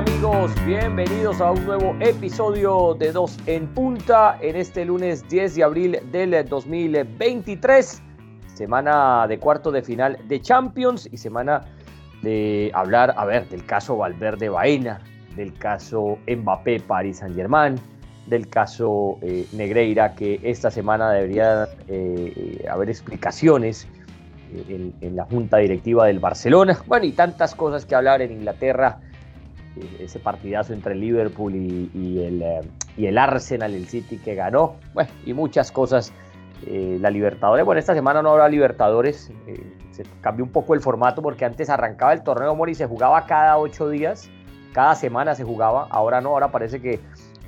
amigos? Bienvenidos a un nuevo episodio de Dos en Punta en este lunes 10 de abril del 2023. Semana de cuarto de final de Champions y semana de hablar, a ver, del caso Valverde Baena, del caso Mbappé Paris Saint Germain, del caso eh, Negreira, que esta semana debería eh, haber explicaciones eh, en, la junta directiva del Barcelona. Bueno, y tantas cosas que hablar en Inglaterra ese partidazo entre Liverpool y, el, eh, y, el, Arsenal, el City que ganó, bueno, y muchas cosas. Eh, la Libertadores, bueno, esta semana no habrá Libertadores, eh, se cambió un poco el formato porque antes arrancaba el torneo Mori y se jugaba cada ocho días, cada semana se jugaba, ahora no, ahora parece que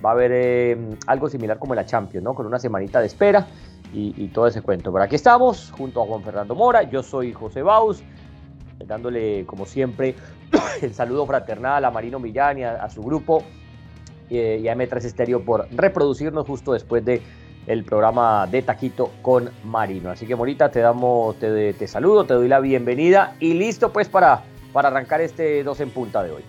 va a haber algo similar como la Champions, ¿no? Con una semanita de espera y, y, todo ese cuento. Pero aquí estamos, junto a Juan Fernando Mora, yo soy José Baus, dándole como siempre el saludo fraternal a Marino Millán y a, su grupo eh, y a M3 Estéreo por reproducirnos justo después de el programa de Taquito con Marino. Así que Morita, te damos, te, te saludo, te doy la bienvenida y listo pues para, para arrancar este dos en punta de hoy.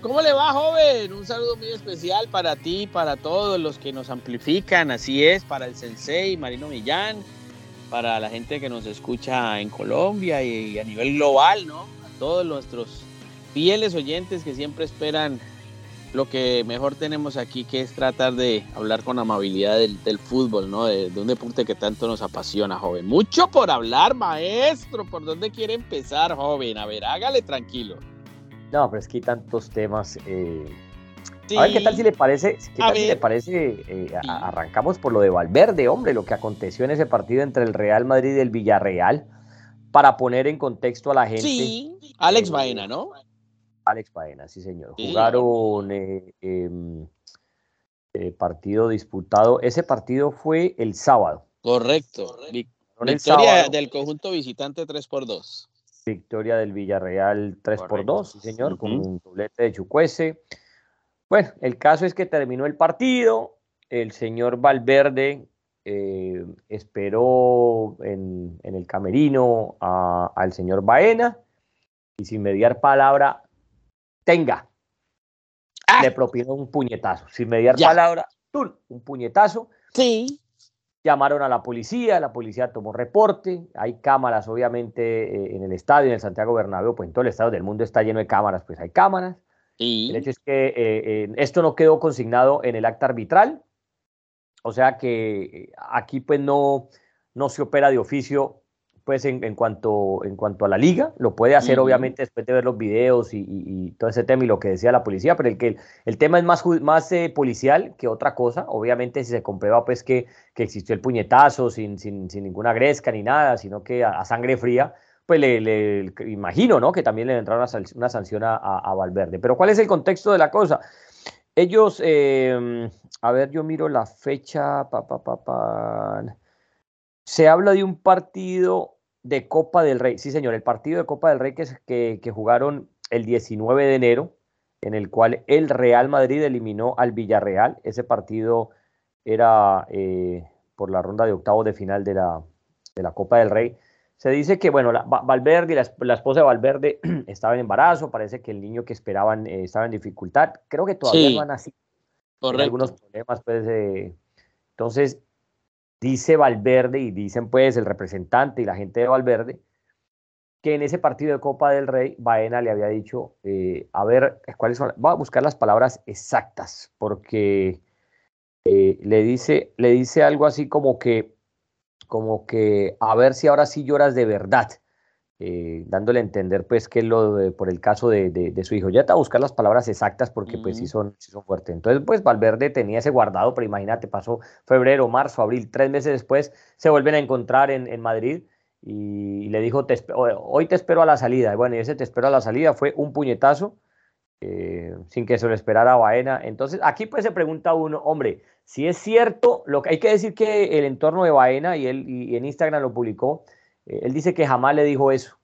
¿Cómo le va, joven? Un saludo muy especial para ti, para todos los que nos amplifican, así es, para el Sensei, Marino Millán, para la gente que nos escucha en Colombia y a nivel global, ¿no? A todos nuestros fieles oyentes que siempre esperan lo que mejor tenemos aquí, que es tratar de hablar con amabilidad del, fútbol, ¿no? De, un deporte que tanto nos apasiona, joven. Mucho por hablar, maestro. ¿Por dónde quiere empezar, joven? A ver, hágale tranquilo. No, pero es que hay tantos temas. Eh, a ver qué tal si le parece, qué tal si le parece, eh, arrancamos por lo de Valverde, hombre, lo que aconteció en ese partido entre el Real Madrid y el Villarreal, para poner en contexto a la gente. Sí, Alex eh, Baena, ¿no? Alex Paena, sí señor. Jugaron eh, em, eh, partido disputado. Ese partido fue el sábado. Correcto. Victoria del conjunto visitante 3 por 2. Victoria del Villarreal 3 por 2, sí señor, con un doblete de Chucuese. Bueno, el caso es que terminó el partido. El señor Valverde eh, esperó en, el camerino al señor Baena y sin mediar palabra tenga. Ah. Le propinó un puñetazo. Sin mediar palabra, un puñetazo. Sí. Llamaron a la policía, la policía tomó reporte, hay cámaras obviamente eh, en el estadio, en el Santiago Bernabéu, pues en todo el estado del mundo está lleno de cámaras, pues hay cámaras. Y... El hecho es que eh, eh, esto no quedó consignado en el acta arbitral, o sea que aquí pues no, no se opera de oficio pues en, cuanto, en cuanto a la liga, lo puede hacer obviamente después de ver los videos y, todo ese tema y lo que decía la policía, pero el, que, el tema es más, más eh, policial que otra cosa, obviamente si se comprueba pues que, que existió el puñetazo sin, sin, sin, ninguna gresca ni nada, sino que a, sangre fría, pues le, imagino, ¿no? Que también le entraron una, sanción a, a, Valverde. Pero ¿cuál es el contexto de la cosa? Ellos, em, a ver, yo miro la fecha, pa, pa, pa, pa se habla de un partido de Copa del Rey. Sí, señor, el partido de Copa del Rey que, que, jugaron el 19 de enero, en el cual el Real Madrid eliminó al Villarreal. Ese partido era eh, por la ronda de octavos de final de la, de la Copa del Rey. Se dice que, bueno, la, Valverde, la, la, esposa de Valverde estaba en embarazo, parece que el niño que esperaban eh, estaba en dificultad. Creo que todavía no han nacido. Algunos problemas, pues. Eh, entonces, dice Valverde y dicen pues el representante y la gente de Valverde que en ese partido de Copa del Rey Baena le había dicho, eh, a ver, ¿cuáles son? Voy a buscar las palabras exactas porque eh, le, dice, le dice algo así como que, como que, a ver si ahora sí lloras de verdad. Eh, dándole a entender pues que lo por el caso de, su hijo. Ya te a buscar las palabras exactas porque pues sí son, sí son fuertes. Entonces pues Valverde tenía ese guardado, pero imagínate, pasó febrero, marzo, abril, tres meses después se vuelven a encontrar en, Madrid y, le dijo, hoy te espero a la salida. Y bueno, y ese te espero a la salida fue un puñetazo eh, sin que se lo esperara a Baena. Entonces aquí pues se pregunta uno, hombre, si es cierto, lo que hay que decir que el entorno de Baena y él y en Instagram lo publicó, él dice que jamás le dijo eso,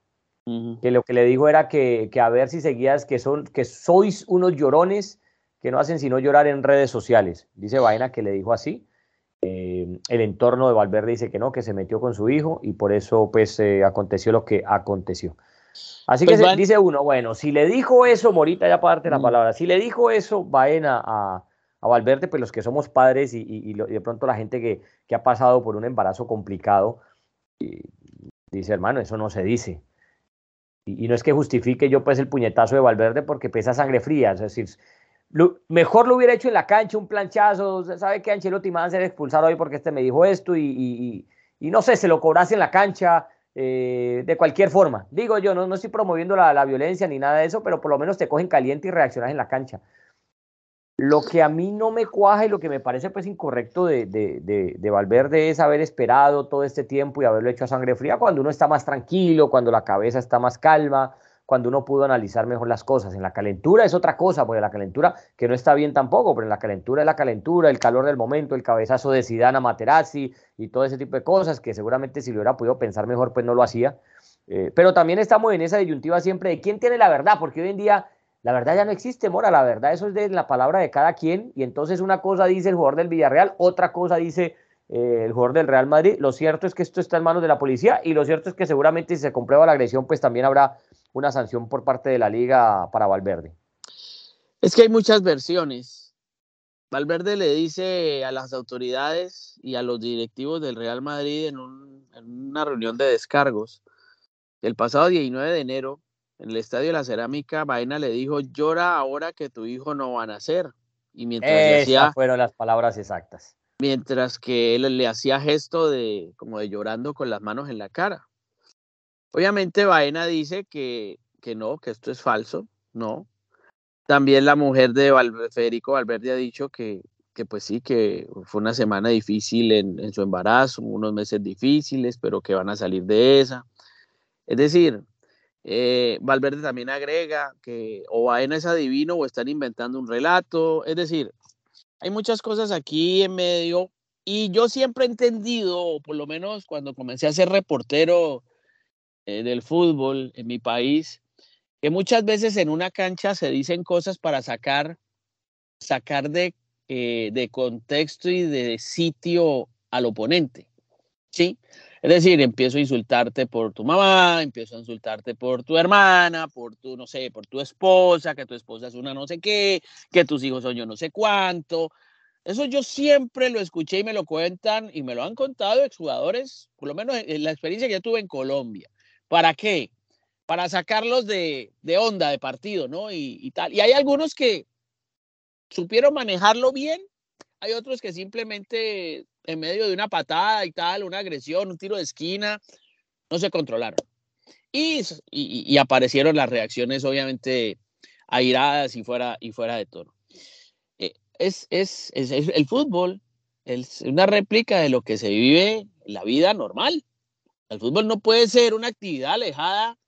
que lo que le dijo era que, a ver si seguías, que, son, que sois unos llorones que no hacen sino llorar en redes sociales. Dice Vaina que le dijo así. Eh, el entorno de Valverde dice que no, que se metió con su hijo y por eso pues eh, aconteció lo que aconteció. Así que pues dice uno, bueno, si le dijo eso, Morita, ya para darte la mm. palabra, si le dijo eso, vayan a, a, Valverde, pues los que somos padres y, de pronto la gente que, que, ha pasado por un embarazo complicado, dice, hermano, eso no se dice. Y, no es que justifique yo pues el puñetazo de Valverde porque pesa sangre fría, es decir, mejor lo hubiera hecho en la cancha, un planchazo, sabe que Ancelotti me va a ser expulsado hoy porque este me dijo esto y, no sé, se lo cobrase en la cancha, eh, de cualquier forma. Digo yo, no, no estoy promoviendo la, violencia ni nada de eso, pero por lo menos te cogen caliente y reaccionas en la cancha. Lo que a mí no me cuaja y lo que me parece pues incorrecto de, de, de, Valverde es haber esperado todo este tiempo y haberlo hecho a sangre fría cuando uno está más tranquilo, cuando la cabeza está más calma, cuando uno pudo analizar mejor las cosas. En la calentura es otra cosa, porque la calentura, que no está bien tampoco, pero en la calentura es la calentura, el calor del momento, el cabezazo de Zidane Materazzi y todo ese tipo de cosas, que seguramente si lo hubiera podido pensar mejor, pues no lo hacía. Eh, pero también estamos en esa disyuntiva siempre de quién tiene la verdad, porque hoy en día la verdad ya no existe, Mora, la verdad eso es de la palabra de cada quien, y entonces una cosa dice el jugador del Villarreal, otra cosa dice eh, el jugador del Real Madrid. Lo cierto es que esto está en manos de la policía y lo cierto es que seguramente si se comprueba la agresión, pues también habrá una sanción por parte de la liga para Valverde. Es que hay muchas versiones. Valverde le dice a las autoridades y a los directivos del Real Madrid en, una reunión de descargos el pasado 19 de enero en el Estadio de la Cerámica, Vaina le dijo, llora ahora que tu hijo no va a nacer. Y mientras Esas fueron las palabras exactas. Mientras que él le hacía gesto de como de llorando con las manos en la cara. Obviamente Baena dice que, que no, que esto es falso, no. También la mujer de Federico Valverde ha dicho que, que pues sí, que fue una semana difícil en, su embarazo, unos meses difíciles, pero que van a salir de esa. Es decir, eh, Valverde también agrega que o Baena es adivino o están inventando un relato. Es decir, hay muchas cosas aquí en medio y yo siempre he entendido, por lo menos cuando comencé a ser reportero eh, del fútbol en mi país, que muchas veces en una cancha se dicen cosas para sacar, sacar de, eh, de contexto y de sitio al oponente. ¿Sí? Es decir, empiezo a insultarte por tu mamá, empiezo a insultarte por tu hermana, por tu, no sé, por tu esposa, que tu esposa es una no sé qué, que tus hijos son yo no sé cuánto. Eso yo siempre lo escuché y me lo cuentan y me lo han contado exjugadores, por lo menos en la experiencia que yo tuve en Colombia. ¿Para qué? Para sacarlos de, onda de partido, ¿no? Y, tal. Y hay algunos que supieron manejarlo bien, hay otros que simplemente en medio de una patada y tal, una agresión, un tiro de esquina, no se controlaron. Y, y, aparecieron las reacciones, obviamente, airadas y fuera, y fuera de tono. Eh, es, es, es, el fútbol, es una réplica de lo que se vive la vida normal. El fútbol no puede ser una actividad alejada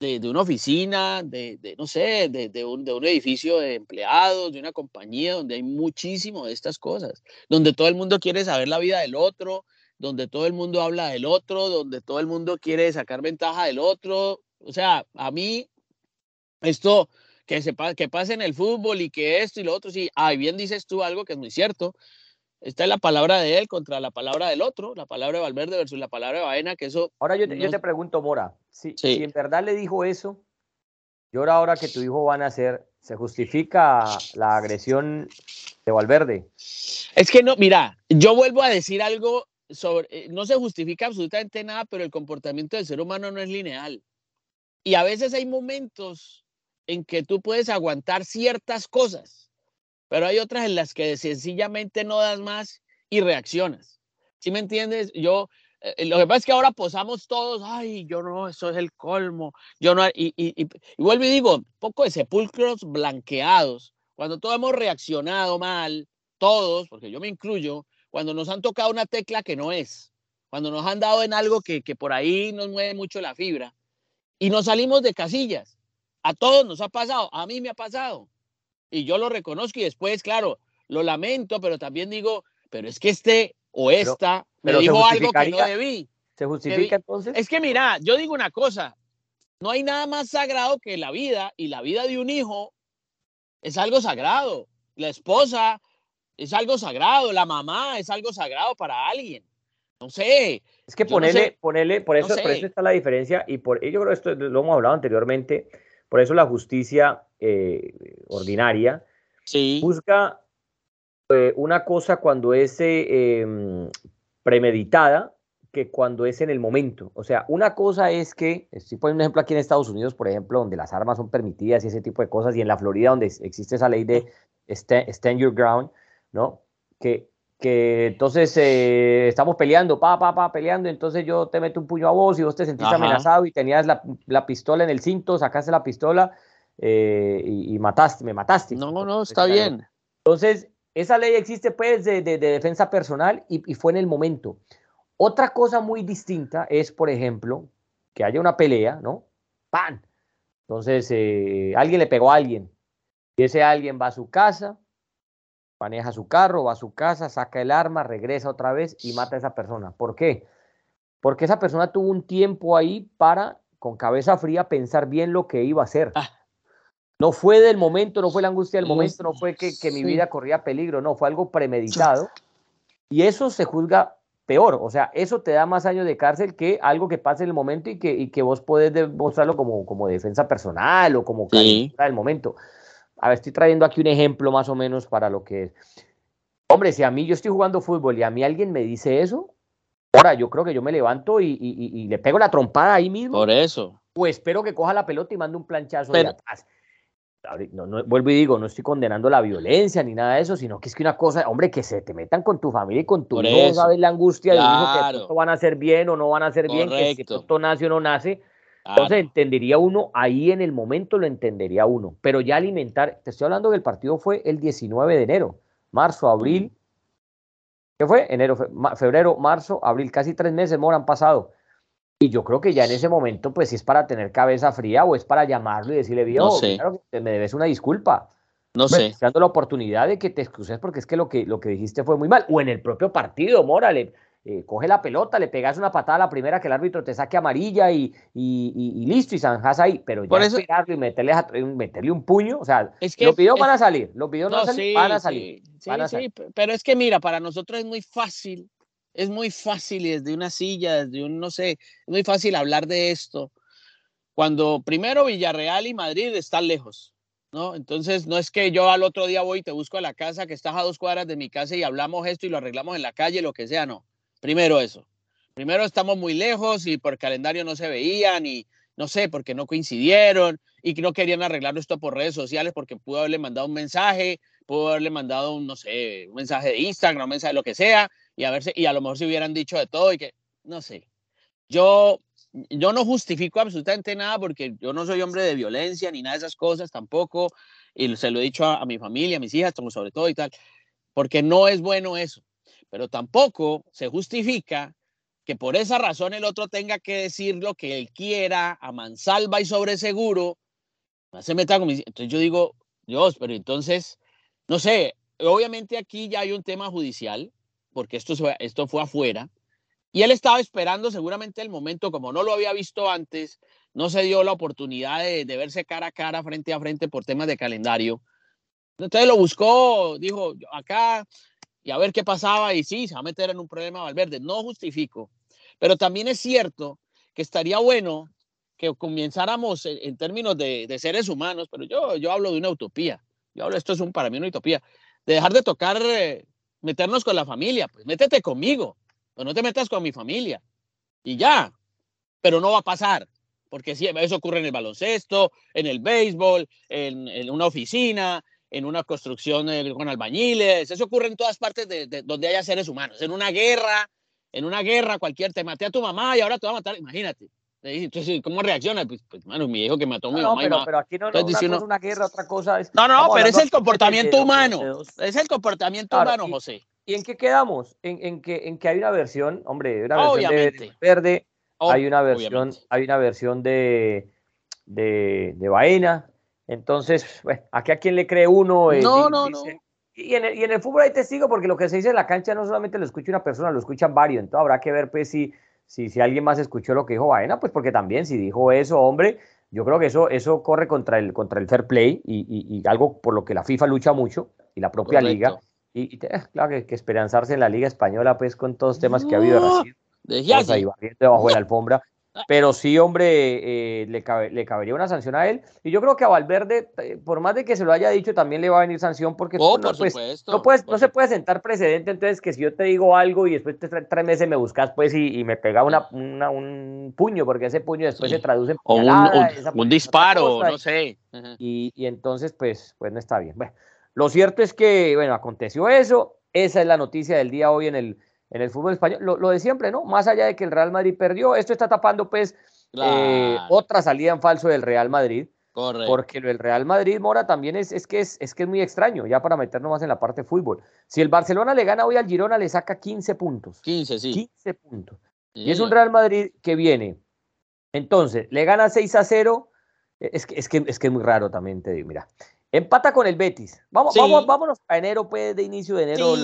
de, una oficina, de, no sé, de, un, de un edificio de empleados, de una compañía donde hay muchísimo de estas cosas, donde todo el mundo quiere saber la vida del otro, donde todo el mundo habla del otro, donde todo el mundo quiere sacar ventaja del otro. O sea, a mí, esto que, se, que pase en el fútbol y que esto y lo otro, sí, ay, bien dices tú algo que es muy cierto. Esta es la palabra de él contra la palabra del otro, la palabra de Valverde versus la palabra de Baena, que eso... Ahora yo te, yo te pregunto, Mora, si, si, en verdad le dijo eso, y ahora, ahora que tu hijo va a nacer, ¿se justifica la agresión de Valverde? Es que no, mira, yo vuelvo a decir algo sobre, eh, no se justifica absolutamente nada, pero el comportamiento del ser humano no es lineal. Y a veces hay momentos en que tú puedes aguantar ciertas cosas pero hay otras en las que sencillamente no das más y reaccionas. ¿Sí me entiendes? Yo, eh, lo que pasa es que ahora posamos todos, ay, yo no, eso es el colmo, yo no, y, y, y, vuelvo y digo, poco de sepulcros blanqueados, cuando todos hemos reaccionado mal, todos, porque yo me incluyo, cuando nos han tocado una tecla que no es, cuando nos han dado en algo que, que por ahí nos mueve mucho la fibra, y nos salimos de casillas. A todos nos ha pasado, a mí me ha pasado y yo lo reconozco y después, claro, lo lamento, pero también digo, pero es que este o esta me dijo algo que no debí. ¿Se justifica entonces? Es que mira, yo digo una cosa, no hay nada más sagrado que la vida y la vida de un hijo es algo sagrado. La esposa es algo sagrado, la mamá es algo sagrado para alguien. No sé. Es que ponerle, ponerle, por eso, por eso está la diferencia y por yo creo que esto lo hemos hablado anteriormente, por eso la justicia eh, ordinaria busca eh, una cosa cuando es eh, em, premeditada que cuando es en el momento. O sea, una cosa es que, estoy poniendo un ejemplo aquí en Estados Unidos, por ejemplo, donde las armas son permitidas y ese tipo de cosas, y en la Florida donde existe esa ley de stand, your ground, ¿no? Que, que entonces eh, estamos peleando, pa, pa, pa, peleando, entonces yo te meto un puño a vos y vos te sentiste amenazado y tenías la, la, pistola en el cinto, sacaste la pistola eh, y, mataste, me mataste. No, no, está bien. Entonces, esa ley existe pues de, de, defensa personal y, y fue en el momento. Otra cosa muy distinta es, por ejemplo, que haya una pelea, ¿no? ¡Pan! Entonces, eh, alguien le pegó a alguien. Y ese alguien va a su casa, maneja su carro, va a su casa, saca el arma, regresa otra vez y mata a esa persona. ¿Por qué? Porque esa persona tuvo un tiempo ahí para, con cabeza fría, pensar bien lo que iba a hacer. Ah. No fue del momento, no fue la angustia del momento, no fue que, que mi vida corría peligro, no, fue algo premeditado. Y eso se juzga peor. O sea, eso te da más años de cárcel que algo que pase en el momento y que, y que vos podés demostrarlo como, como defensa personal o como sí. del momento. A ver, estoy trayendo aquí un ejemplo más o menos para lo que es. Hombre, si a mí yo estoy jugando fútbol y a mí alguien me dice eso, ahora yo creo que yo me levanto y, y, le pego la trompada ahí mismo. Por eso. Pues espero que coja la pelota y mande un planchazo de atrás no, vuelvo y digo, no estoy condenando la violencia ni nada de eso, sino que es que una cosa, hombre, que se te metan con tu familia y con tu hijo, sabes la angustia de un hijo que van a hacer bien o no van a hacer bien, que si esto nace o no nace. Entonces entendería uno, ahí en el momento lo entendería uno, pero ya alimentar, te estoy hablando que el partido fue el 19 de enero, marzo, abril, ¿qué fue? Enero, febrero, marzo, abril, casi tres meses me han pasado. Y yo creo que ya en ese momento, pues si es para tener cabeza fría o es para llamarlo y decirle, viejo, claro que me debes una disculpa. No sé. Dando la oportunidad de que te excuses porque es que lo que, lo que dijiste fue muy mal. O en el propio partido, Mórale, eh, coge la pelota, le pegas una patada a la primera que el árbitro te saque amarilla y, y, listo, y zanjas ahí. Pero ya eso, y meterle, meterle un puño, o sea, es que, los videos van a salir, los videos no, van a salir. Sí, sí, pero es que mira, para nosotros es muy fácil es muy fácil y desde una silla, desde un, no sé, es muy fácil hablar de esto. Cuando primero Villarreal y Madrid están lejos, ¿no? Entonces, no es que yo al otro día voy y te busco a la casa, que estás a dos cuadras de mi casa y hablamos esto y lo arreglamos en la calle, lo que sea, no. Primero eso. Primero estamos muy lejos y por calendario no se veían y no sé, porque no coincidieron y que no querían arreglar esto por redes sociales porque pudo haberle mandado un mensaje, pudo haberle mandado un, no sé, un mensaje de Instagram, un mensaje de lo que sea, y a, ver y a lo mejor se hubieran dicho de todo y que, no sé. Yo, yo no justifico absolutamente nada porque yo no soy hombre de violencia ni nada de esas cosas tampoco, y se lo he dicho a, mi familia, a mis hijas, sobre todo y tal, porque no es bueno eso. Pero tampoco se justifica que por esa razón el otro tenga que decir lo que él quiera a mansalva y sobre seguro. Se meta con Entonces yo digo, Dios, pero entonces, no sé, obviamente aquí ya hay un tema judicial, porque esto, esto fue afuera, y él estaba esperando seguramente el momento, como no lo había visto antes, no se dio la oportunidad de, verse cara a cara, frente a frente por temas de calendario. Entonces lo buscó, dijo, acá, y a ver qué pasaba, y sí, se va a meter en un problema Valverde. No justifico, pero también es cierto que estaría bueno que comenzáramos en, términos de, seres humanos, pero yo, yo hablo de una utopía. Yo hablo, esto es un, para mí una utopía, de dejar de tocar eh, meternos con la familia, pues métete conmigo, pero no te metas con mi familia. Y ya, pero no va a pasar, porque eso ocurre en el baloncesto, en el béisbol, en, una oficina, en una construcción eh, con albañiles, eso ocurre en todas partes de, donde haya seres humanos, en una guerra, en una guerra cualquier, te maté a tu mamá y ahora te va a matar, imagínate. Entonces, ¿cómo reacciona? Pues, pues mano, mi hijo que mató a mi mamá. No, pero, aquí no, es una guerra, otra cosa es. No, no, pero es el comportamiento humano. Es el comportamiento humano, José. ¿Y en qué quedamos? En, en, que, en que hay una versión, hombre, una versión de, verde, hay una versión, hay una versión de, de, de Baena. Entonces, bueno, aquí a quién le cree uno. Eh, no, no, no. Y en, el, y en el fútbol hay testigo, porque lo que se dice en la cancha no solamente lo escucha una persona, lo escuchan varios. Entonces habrá que ver, pues, si si, si alguien más escuchó lo que dijo Baena, pues porque también si dijo eso, hombre, yo creo que eso, eso corre contra el, contra el fair play y, y, algo por lo que la FIFA lucha mucho y la propia liga, Y, claro que, que, esperanzarse en la Liga Española, pues con todos los temas que ha habido de Brasil. ahí barriendo debajo de la alfombra. Pero sí, hombre, eh, le, le, cabería una sanción a él. Y yo creo que a Valverde, eh, por más de que se lo haya dicho, también le va a venir sanción porque oh, no, pues, no, puedes, no se puede sentar precedente. Entonces, que si yo te digo algo y después tres meses me buscas, pues, y, me pega una, un puño, porque ese puño después se traduce en o un, disparo, no sé. Y, y, entonces, pues, pues no está bien. Bueno, lo cierto es que, bueno, aconteció eso. Esa es la noticia del día hoy en el en el fútbol español. Lo, de siempre, ¿no? Más allá de que el Real Madrid perdió, esto está tapando pues eh, otra salida en falso del Real Madrid. Correcto. Porque el Real Madrid, Mora, también es, es, que es, es que es muy extraño, ya para meternos más en la parte de fútbol. Si el Barcelona le gana hoy al Girona, le saca 15 puntos. 15, sí. 15 puntos. Y es un Real Madrid que viene. Entonces, le gana 6 a 0. Es que, es que, es que es muy raro también, te digo, mira. Empata con el Betis. Vamos, vamos, vámonos a enero, pues, de inicio de enero,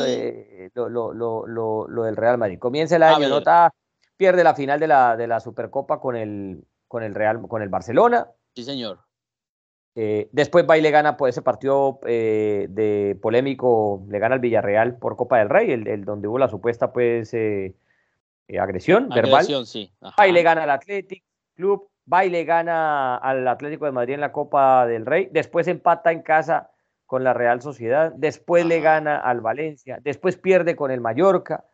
lo, del Real Madrid. Comienza el año, nota, pierde la final de la, de la Supercopa con el, con el Real, con el Barcelona. Sí, señor. Eh, después va y le gana pues, ese partido eh, de polémico, le gana al Villarreal por Copa del Rey, el, donde hubo la supuesta pues eh, agresión, agresión, Sí. Va y le gana al Athletic Club, va y le gana al Atlético de Madrid en la Copa del Rey, después empata en casa con la Real Sociedad, después le gana al Valencia, después pierde con el Mallorca,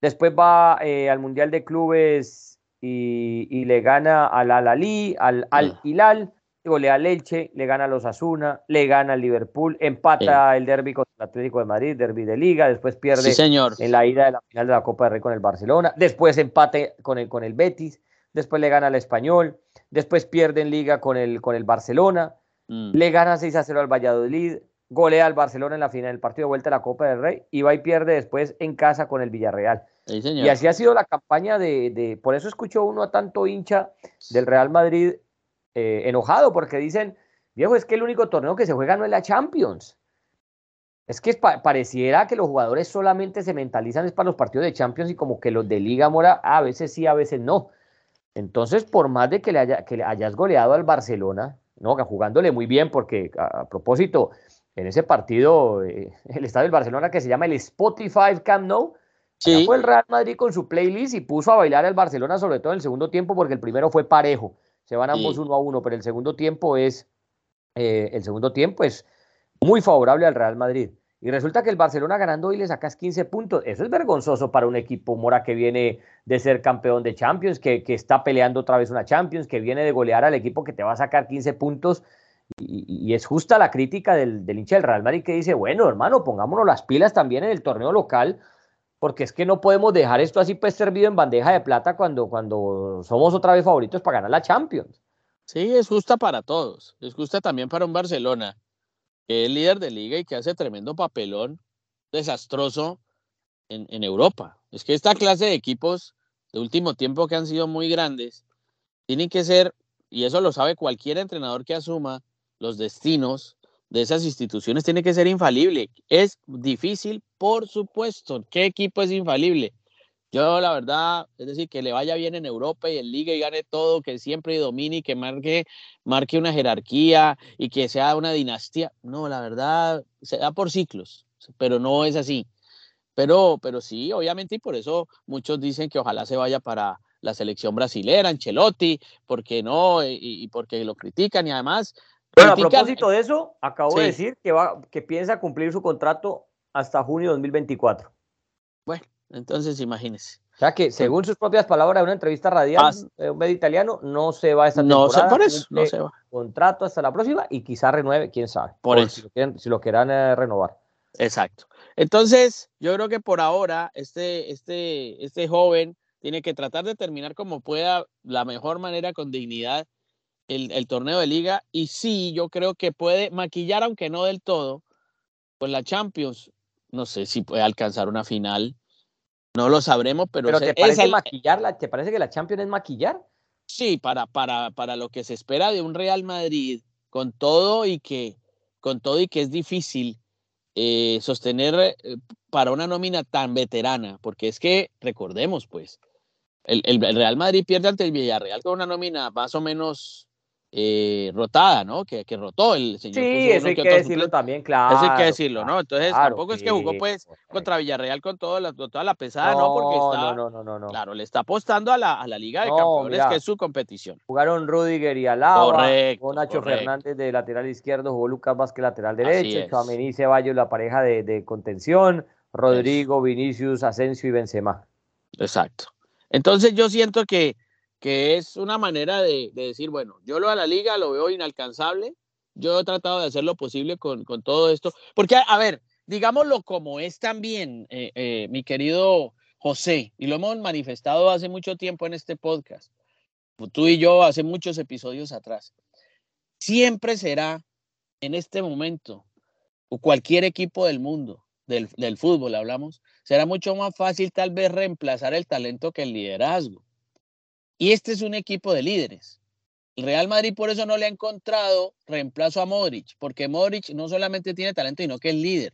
después va eh, al Mundial de Clubes y, le gana al Al-Ali, al Al-Hilal, golea al Elche, le gana a los Asuna, le gana al Liverpool, empata el derby con el Atlético de Madrid, derby de Liga, después pierde en la ida de la final de la Copa del Rey con el Barcelona, después empate con el, con el Betis, después le gana al Español, después pierde en liga con el, con el Barcelona, mm. le gana 6 a 0 al Valladolid, golea al Barcelona en la final del partido de vuelta a la Copa del Rey y va y pierde después en casa con el Villarreal. y así ha sido la campaña de, por eso escucho uno a tanto hincha del Real Madrid eh, enojado, porque dicen, viejo, es que el único torneo que se juega no es la Champions. Es que pareciera que los jugadores solamente se mentalizan es para los partidos de Champions y como que los de Liga Mora a veces sí, a veces no. Entonces, por más de que le, haya, que le hayas goleado al Barcelona, ¿no? jugándole muy bien, porque a, propósito, en ese partido, eh, el estadio del Barcelona que se llama el Spotify Camp Nou, sí. fue el Real Madrid con su playlist y puso a bailar al Barcelona, sobre todo en el segundo tiempo, porque el primero fue parejo. Se van ambos uno a uno, pero el segundo tiempo es, eh, el segundo tiempo es muy favorable al Real Madrid. Y resulta que el Barcelona ganando hoy le sacas 15 puntos. Eso es vergonzoso para un equipo Mora que viene de ser campeón de Champions, que, está peleando otra vez una Champions, que viene de golear al equipo que te va a sacar 15 puntos. Y, es justa la crítica del, hincha del Real Madrid que dice, bueno, hermano, pongámonos las pilas también en el torneo local, porque es que no podemos dejar esto así pues servido en bandeja de plata cuando, cuando somos otra vez favoritos para ganar la Champions. Sí, es justa para todos. Es justa también para un Barcelona que es líder de liga y que hace tremendo papelón desastroso en, Europa. Es que esta clase de equipos de último tiempo que han sido muy grandes, tienen que ser, y eso lo sabe cualquier entrenador que asuma los destinos de esas instituciones, tiene que ser infalible. Es difícil, por supuesto. ¿Qué equipo es infalible? Yo, la verdad, es decir, que le vaya bien en Europa y en Liga y gane todo, que siempre domine y que marque, marque una jerarquía y que sea una dinastía. No, la verdad, se da por ciclos, pero no es así. Pero, pero sí, obviamente, y por eso muchos dicen que ojalá se vaya para la selección brasilera, Ancelotti, porque no, y, porque lo critican y además. Bueno, a propósito de eso, acabo de decir que, va, que piensa cumplir su contrato hasta junio de 2024. Bueno, entonces, imagínese. O sea que, según sus propias palabras en una entrevista radial, de un medio italiano, no se va esta temporada. No por eso, no se va. Contrato hasta la próxima y quizá renueve, quién sabe. Por eso. Si lo, quieran eh, renovar. Exacto. Entonces, yo creo que por ahora este, este, este joven tiene que tratar de terminar como pueda, la mejor manera, con dignidad, el, el torneo de liga. Y sí, yo creo que puede maquillar, aunque no del todo, con la Champions. No sé si puede alcanzar una final no lo sabremos, pero... ¿Pero te parece maquillarla? ¿Te parece que la Champions es maquillar? Sí, para, para, para lo que se espera de un Real Madrid, con todo y que, con todo y que es difícil eh, sostener eh, para una nómina tan veterana, porque es que, recordemos, pues, el, Real Madrid pierde ante el Villarreal con una nómina más o menos eh, rotada, ¿no? Que, que, rotó el señor. Sí, eso hay que, decirlo también, claro. Eso hay que decirlo, ¿no? Entonces tampoco es que jugó pues contra Villarreal con toda la, toda la pesada, no, Porque está, no, no, no, no, Claro, le está apostando a la, a la Liga de Campeones, que es su competición. Jugaron Rudiger y Alaba, correcto, Nacho Fernández de lateral izquierdo, jugó Lucas Vázquez lateral derecho, Chouameni Ceballos la pareja de, de contención, Rodrigo, Vinicius, Asensio y Benzema. Exacto. Entonces yo siento que que es una manera de, decir, bueno, yo lo a la liga lo veo inalcanzable, yo he tratado de hacer lo posible con, todo esto, porque, a, ver, digámoslo como es también, eh, eh, mi querido José, y lo hemos manifestado hace mucho tiempo en este podcast, tú y yo hace muchos episodios atrás, siempre será en este momento, o cualquier equipo del mundo, del, del fútbol hablamos, será mucho más fácil tal vez reemplazar el talento que el liderazgo. Y este es un equipo de líderes. El Real Madrid por eso no le ha encontrado reemplazo a Modric, porque Modric no solamente tiene talento, sino que es líder.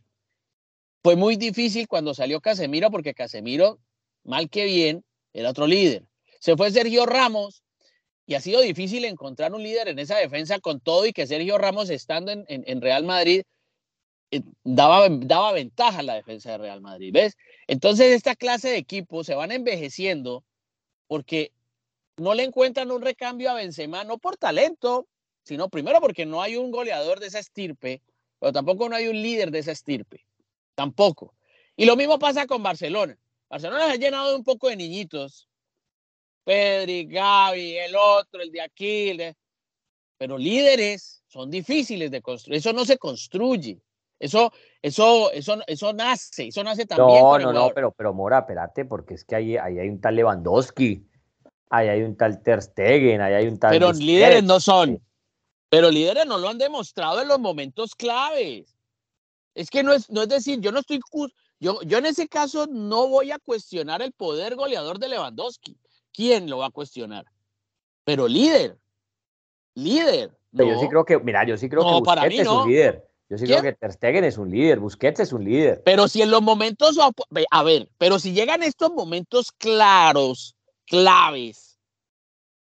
Fue muy difícil cuando salió Casemiro, porque Casemiro, mal que bien, era otro líder. Se fue Sergio Ramos y ha sido difícil encontrar un líder en esa defensa con todo y que Sergio Ramos estando en, Real Madrid eh, daba, daba ventaja a la defensa de Real Madrid. ¿Ves? Entonces esta clase de equipos se van envejeciendo porque no le encuentran un recambio a Benzema, no por talento, sino primero porque no hay un goleador de esa estirpe, pero tampoco no hay un líder de esa estirpe. Tampoco. Y lo mismo pasa con Barcelona. Barcelona se ha llenado de un poco de niñitos. Pedri, Gaby, el otro, el de aquí. Pero líderes son difíciles de construir. Eso no se construye. Eso, eso, eso, eso nace. Eso nace también. No, no, no, pero, pero Mora, espérate, porque es que ahí, ahí hay un tal Lewandowski ahí hay un tal Ter Stegen, ahí hay un tal... Pero líderes no son. Pero líderes no lo han demostrado en los momentos claves. Es que no es, no es decir, yo no estoy... Yo, yo en ese caso no voy a cuestionar el poder goleador de Lewandowski. ¿Quién lo va a cuestionar? Pero líder. Líder. Yo sí creo que, mira, yo sí creo que Busquets es un líder. Yo sí creo que Ter Stegen es un líder, Busquets es un líder. Pero si en los momentos, a ver, pero si llegan estos momentos claros claves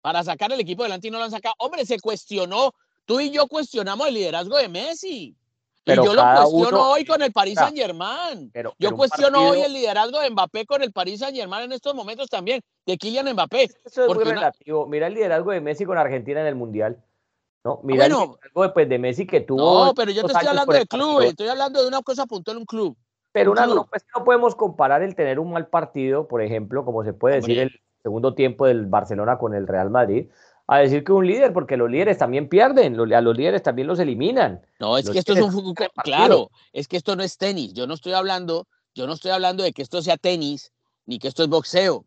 para sacar el equipo adelante y no lo han sacado. Hombre, se cuestionó. Tú y yo cuestionamos el liderazgo de Messi. y yo lo cuestiono hoy con el Paris Saint Germain. yo cuestiono hoy el liderazgo de Mbappé con el Paris Saint Germain en estos momentos también, de Kylian Mbappé. Eso es muy relativo. Mira el liderazgo de Messi con Argentina en el Mundial. No, mira el liderazgo de, de, Messi que tuvo. No, pero yo te estoy hablando de club, estoy hablando de una cosa puntual, un club. Pero una, no, pues, no podemos comparar el tener un mal partido, por ejemplo, como se puede decir el segundo tiempo del Barcelona con el Real Madrid, a decir que un líder, porque los líderes también pierden, a los líderes también los eliminan. No, es que esto es un fútbol, claro, es que esto no es tenis. Yo no estoy hablando, yo no estoy hablando de que esto sea tenis, ni que esto es boxeo,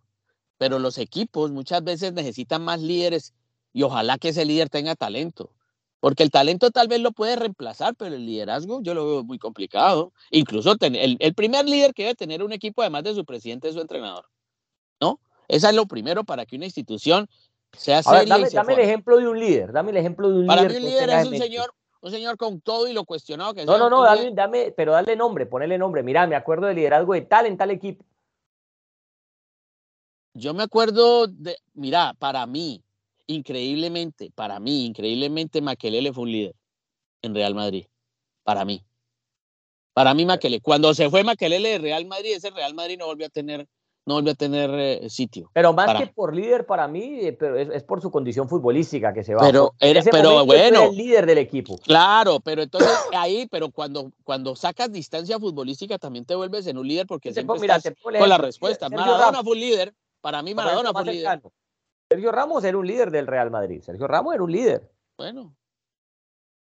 pero los equipos muchas veces necesitan más líderes y ojalá que ese líder tenga talento. Porque el talento tal vez lo puede reemplazar, pero el liderazgo yo lo veo muy complicado. Incluso el, el primer líder que debe tener un equipo, además de su presidente, es su entrenador. ¿No? Eso es lo primero para que una institución sea seria. dame, dame el ejemplo de un líder, dame el ejemplo de un para líder. Para mí un líder es un señor, un señor con todo y lo cuestionado que No, no, no, dame, dame, pero dale nombre, ponele nombre. Mira, me acuerdo del liderazgo de tal en tal equipo. Yo me acuerdo de, mira, para mí, increíblemente, para mí, increíblemente, Maquelele fue un líder en Real Madrid. Para mí. Para mí, Maquelele. Cuando se fue Maquelele de Real Madrid, ese Real Madrid no volvió a tener no vuelve a tener eh, sitio. Pero más que por líder para mí, eh, pero es, por su condición futbolística que se va. Pero, pero bueno. el líder del equipo. Claro, pero entonces ahí, pero cuando, cuando sacas distancia futbolística también te vuelves en un líder porque siempre mira, estás con la respuesta. Maradona fue un líder. Para mí Maradona fue un líder. Sergio Ramos era un líder del Real Madrid. Sergio Ramos era un líder. Bueno.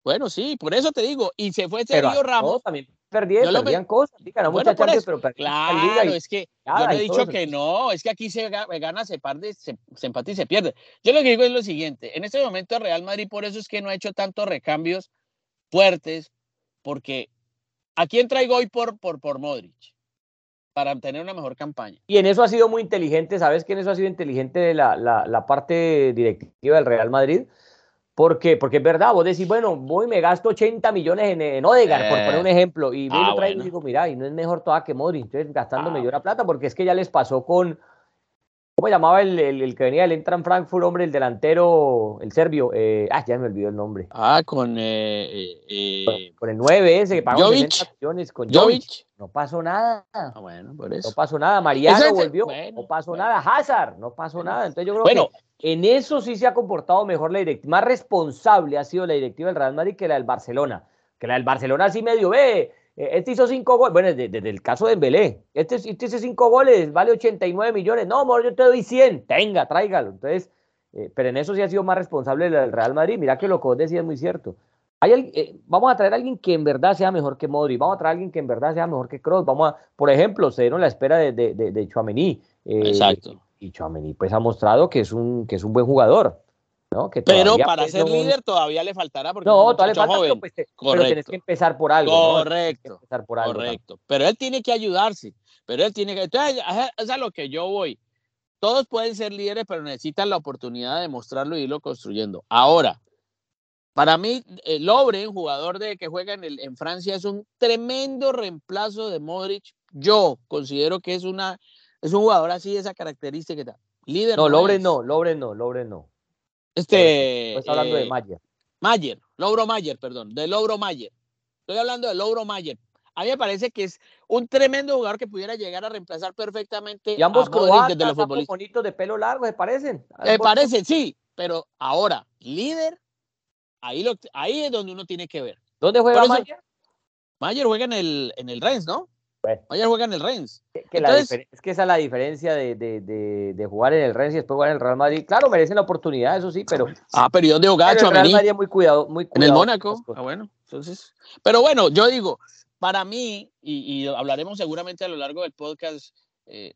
Bueno, sí, por eso te digo. Y se fue Sergio Ramos. también perdían, perdían cosas, bueno, pero Claro, es que yo no he dicho que no, es que aquí se gana, se parte, se, empata y se pierde. Yo lo que digo es lo siguiente, en este momento Real Madrid por eso es que no ha hecho tantos recambios fuertes, porque ¿a quién traigo hoy por, por, por Modric? Para tener una mejor campaña. Y en eso ha sido muy inteligente, ¿sabes que en eso ha sido inteligente la, la, la parte directiva del Real Madrid? ¿Por qué? Porque es verdad, vos decís, bueno, voy y me gasto 80 millones en, en Odegar, por poner un eh, ejemplo, y me ah, lo traigo y digo, mira, y no es mejor toda que Modric, entonces gastándome ah. yo la plata, porque es que ya les pasó con, ¿Cómo llamaba el, el, que venía del Entran Frankfurt, hombre, el delantero, el serbio? Eh, ah, ya me olvidó el nombre. Ah, con, eh, eh, con, el 9 ese que pagó Jovic. millones con Jovic. No pasó nada. Ah, bueno, por eso. No pasó nada. Mariano volvió. no pasó nada. Hazard, no pasó nada. Entonces yo creo bueno, que en eso sí se ha comportado mejor la directiva. Más responsable ha sido la directiva del Real Madrid que la del Barcelona. Que la del Barcelona sí medio ve eh, este hizo cinco goles, bueno, desde, el caso de Embelé, este, este hizo cinco goles, vale 89 millones, no, amor, yo te doy 100, tenga, tráigalo. Entonces, eh, pero en eso sí ha sido más responsable el Real Madrid, mira que lo que vos decías es muy cierto. Hay, eh, vamos a traer a alguien que en verdad sea mejor que Modri, vamos a traer a alguien que en verdad sea mejor que Kroos, vamos a, por ejemplo, se dieron la espera de, de, de, Chouameni. Exacto. Y Chouameni pues ha mostrado que es un, que es un buen jugador pero para ser líder todavía le faltará porque no, todavía le falta, joven. Pues, pero, tienes que empezar por algo. Correcto. correcto. Pero él tiene que ayudarse. Pero él tiene que. Entonces, es a lo que yo voy. Todos pueden ser líderes, pero necesitan la oportunidad de mostrarlo y irlo construyendo. Ahora, para mí, el Lobre, un jugador de, que juega en, el, en Francia, es un tremendo reemplazo de Modric. Yo considero que es, una, es un jugador así, esa característica. Líder. No, Lobre no, Lobre no, Lobre no. Este. Estoy hablando de eh, Mayer. Mayer, Logro Mayer, perdón, de Logro Mayer. Estoy hablando de Logro Mayer. A mí me parece que es un tremendo jugador que pudiera llegar a reemplazar perfectamente y ambos a croatas, de los futbolistas. bonitos de pelo largo, ¿se parecen? Me parecen, sí, pero ahora, líder, ahí, lo, ahí es donde uno tiene que ver. ¿Dónde juega Mayer? Mayer juega en el, en el Rennes, ¿no? Bueno. juega en el Rennes. es que esa es la diferencia de, jugar en el Rennes y después jugar en el Real Madrid. Claro, merecen la oportunidad, eso sí, pero. Ah, pero ¿y dónde jugaba El Real Madrid muy cuidado, muy En el Mónaco. Ah, bueno. Entonces. Pero bueno, yo digo, para mí, y, hablaremos seguramente a lo largo del podcast, eh,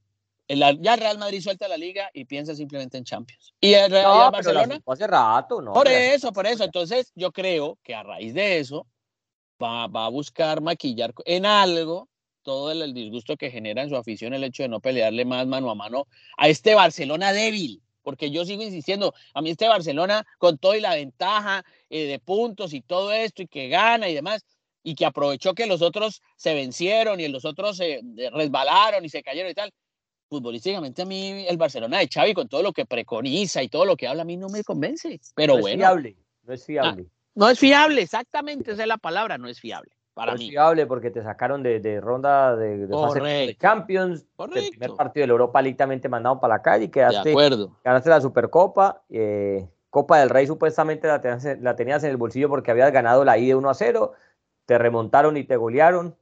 ya Real Madrid suelta la liga y piensa simplemente en Champions. Y el Real Barcelona. Hace rato, ¿no? Por eso, por eso. Entonces, yo creo que a raíz de eso va, va a buscar maquillar en algo todo el, disgusto que genera en su afición el hecho de no pelearle más mano a mano a este Barcelona débil. Porque yo sigo insistiendo, a mí este Barcelona con todo y la ventaja eh, de puntos y todo esto y que gana y demás, y que aprovechó que los otros se vencieron y los otros se resbalaron y se cayeron y tal. Futbolísticamente a mí el Barcelona de Xavi con todo lo que preconiza y todo lo que habla a mí no me convence. Pero no bueno. Es fiable, no es fiable. Ah, no es fiable, exactamente, esa es la palabra, no es fiable para mí. porque te sacaron de, ronda de, de, Champions, el primer partido de la Europa League también te mandaron para la calle y quedaste, de ganaste la Supercopa, eh, Copa del Rey supuestamente la tenías, la tenías en el bolsillo porque habías ganado la I de 1 a 0, te remontaron y te golearon,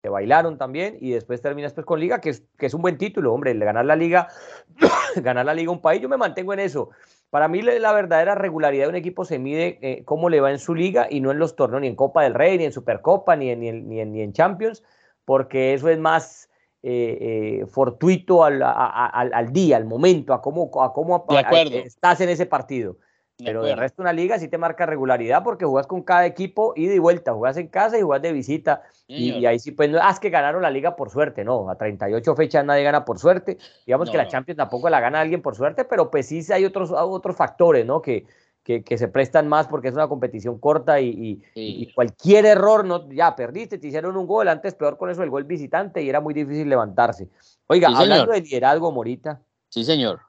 te bailaron también y después terminas pues con Liga, que es, que es un buen título, hombre, el ganar la Liga, ganar la Liga a un país, yo me mantengo en eso. Para mí la verdadera regularidad de un equipo se mide eh, cómo le va en su liga y no en los torneos, ni en Copa del Rey, ni en Supercopa, ni en, ni en, ni en, Champions, porque eso es más eh, eh, fortuito al, al, día, al momento, a cómo, a cómo estás en ese partido. Pero de resto una liga sí te marca regularidad porque jugas con cada equipo ida y vuelta, jugas en casa y jugas de visita. Y, ahí sí, pues no es que ganaron la liga por suerte, no, a 38 fechas nadie gana por suerte. Digamos que la Champions tampoco la gana alguien por suerte, pero pues sí hay otros, otros factores, ¿no? Que, que, se prestan más porque es una competición corta y, cualquier error, no, ya perdiste, te hicieron un gol, antes peor con eso el gol visitante y era muy difícil levantarse. Oiga, hablando de liderazgo, Morita. Sí, señor.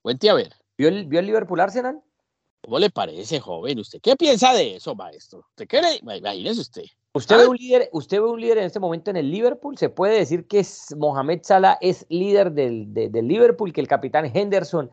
Cuente a ver. ¿Vio el, ¿Vio el Liverpool Arsenal? ¿Cómo le parece, joven? ¿Usted qué piensa de eso, maestro? ¿Usted quiere? Imagínese usted. ¿Usted, ve ¿Ah? un líder, ¿Usted ve un líder en este momento en el Liverpool? ¿Se puede decir que es Mohamed Salah es líder del, del Liverpool, que el capitán Henderson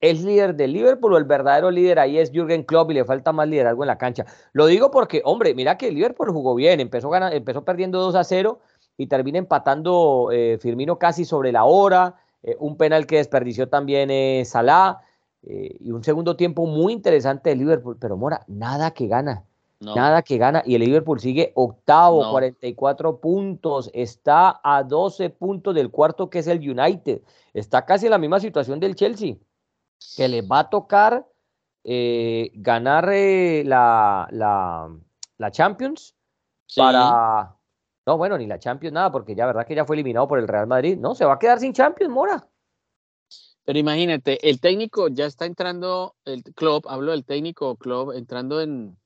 es líder del Liverpool o el verdadero líder ahí es Jürgen Klopp y le falta más liderazgo en la cancha? Lo digo porque, hombre, mira que el Liverpool jugó bien, empezó, empezó perdiendo 2 a 0 y termina empatando eh, Firmino casi sobre la hora, eh, un penal que desperdició también eh, Salah. Eh, y un segundo tiempo muy interesante de Liverpool, pero Mora, nada que gana. Nada que gana. Y el Liverpool sigue octavo, 44 puntos. Está a 12 puntos del cuarto, que es el United. Está casi en la misma situación del Chelsea, que le va a tocar eh, ganar eh, la, la, Champions para. No, bueno, ni la Champions, nada, porque ya verdad que ya fue eliminado por el Real Madrid. No, se va a quedar sin Champions, Mora. Pero imagínate, el técnico ya está entrando, el club, hablo del técnico club, entrando en,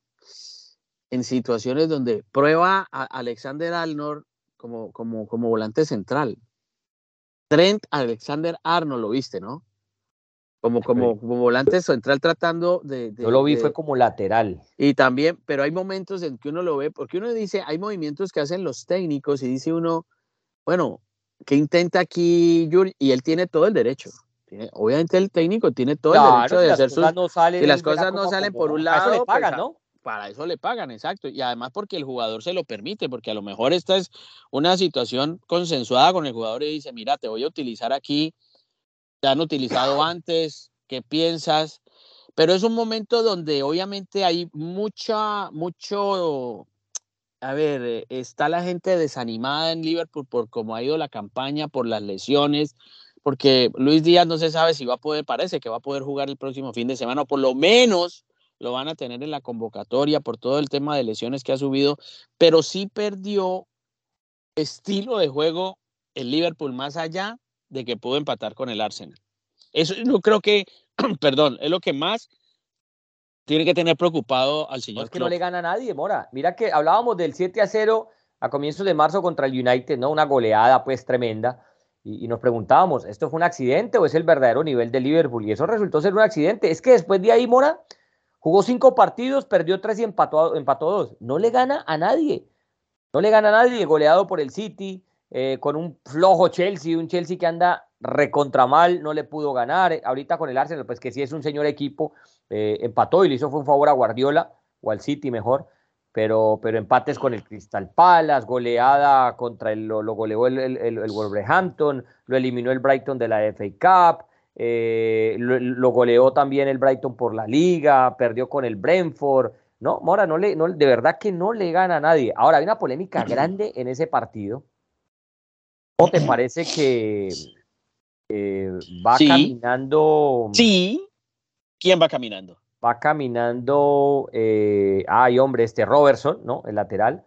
en situaciones donde prueba a Alexander Arnold como, como, como volante central. Trent Alexander Arnold, lo viste, ¿no? como, como, como volante central tratando de, Yo lo vi, fue como lateral. Y también, pero hay momentos en que uno lo ve, porque uno dice, hay movimientos que hacen los técnicos y dice uno, bueno, ¿qué intenta aquí Yuri? Y él tiene todo el derecho. Obviamente el técnico tiene todo el derecho de hacer sus... No salen, y las cosas no salen por un lado... Para eso le pagan, pues, ¿no? Para eso le pagan, exacto. Y además porque el jugador se lo permite, porque a lo mejor esta es una situación consensuada con el jugador y dice, mira, te voy a utilizar aquí te han utilizado antes, qué piensas, pero es un momento donde obviamente hay mucha, mucho, a ver, eh, está la gente desanimada en Liverpool por cómo ha ido la campaña, por las lesiones, porque Luis Díaz no se sabe si va a poder, parece que va a poder jugar el próximo fin de semana, o por lo menos lo van a tener en la convocatoria por todo el tema de lesiones que ha subido, pero sí perdió estilo de juego el Liverpool más allá de que pudo empatar con el Arsenal. Eso yo creo que, perdón, es lo que más tiene que tener preocupado al señor. No es que no le gana a nadie, Mora. Mira que hablábamos del 7 a 0 a comienzos de marzo contra el United, ¿no? Una goleada pues tremenda. Y, nos preguntábamos, ¿esto fue un accidente o es el verdadero nivel de Liverpool? Y eso resultó ser un accidente. Es que después de ahí, Mora, jugó cinco partidos, perdió tres y empató, empató dos. No le gana a nadie. No le gana a nadie, goleado por el City, eh, con un flojo Chelsea, un Chelsea que anda recontra mal, no le pudo ganar. Ahorita con el Arsenal, pues que sí es un señor equipo, eh, empató y le hizo fue un favor a Guardiola o al City mejor, pero, pero empates con el Crystal Palace, goleada contra el, lo, goleó el, el, Wolverhampton, lo eliminó el Brighton de la FA Cup. Eh, lo, goleó también el Brighton por la liga, perdió con el Brentford. No, Mora, no le, no, de verdad que no le gana a nadie. Ahora, hay una polémica grande en ese partido ¿O te parece que eh, va caminando? Sí. ¿Quién va caminando? Va caminando, eh, ay hombre, este Robertson, ¿no? El lateral.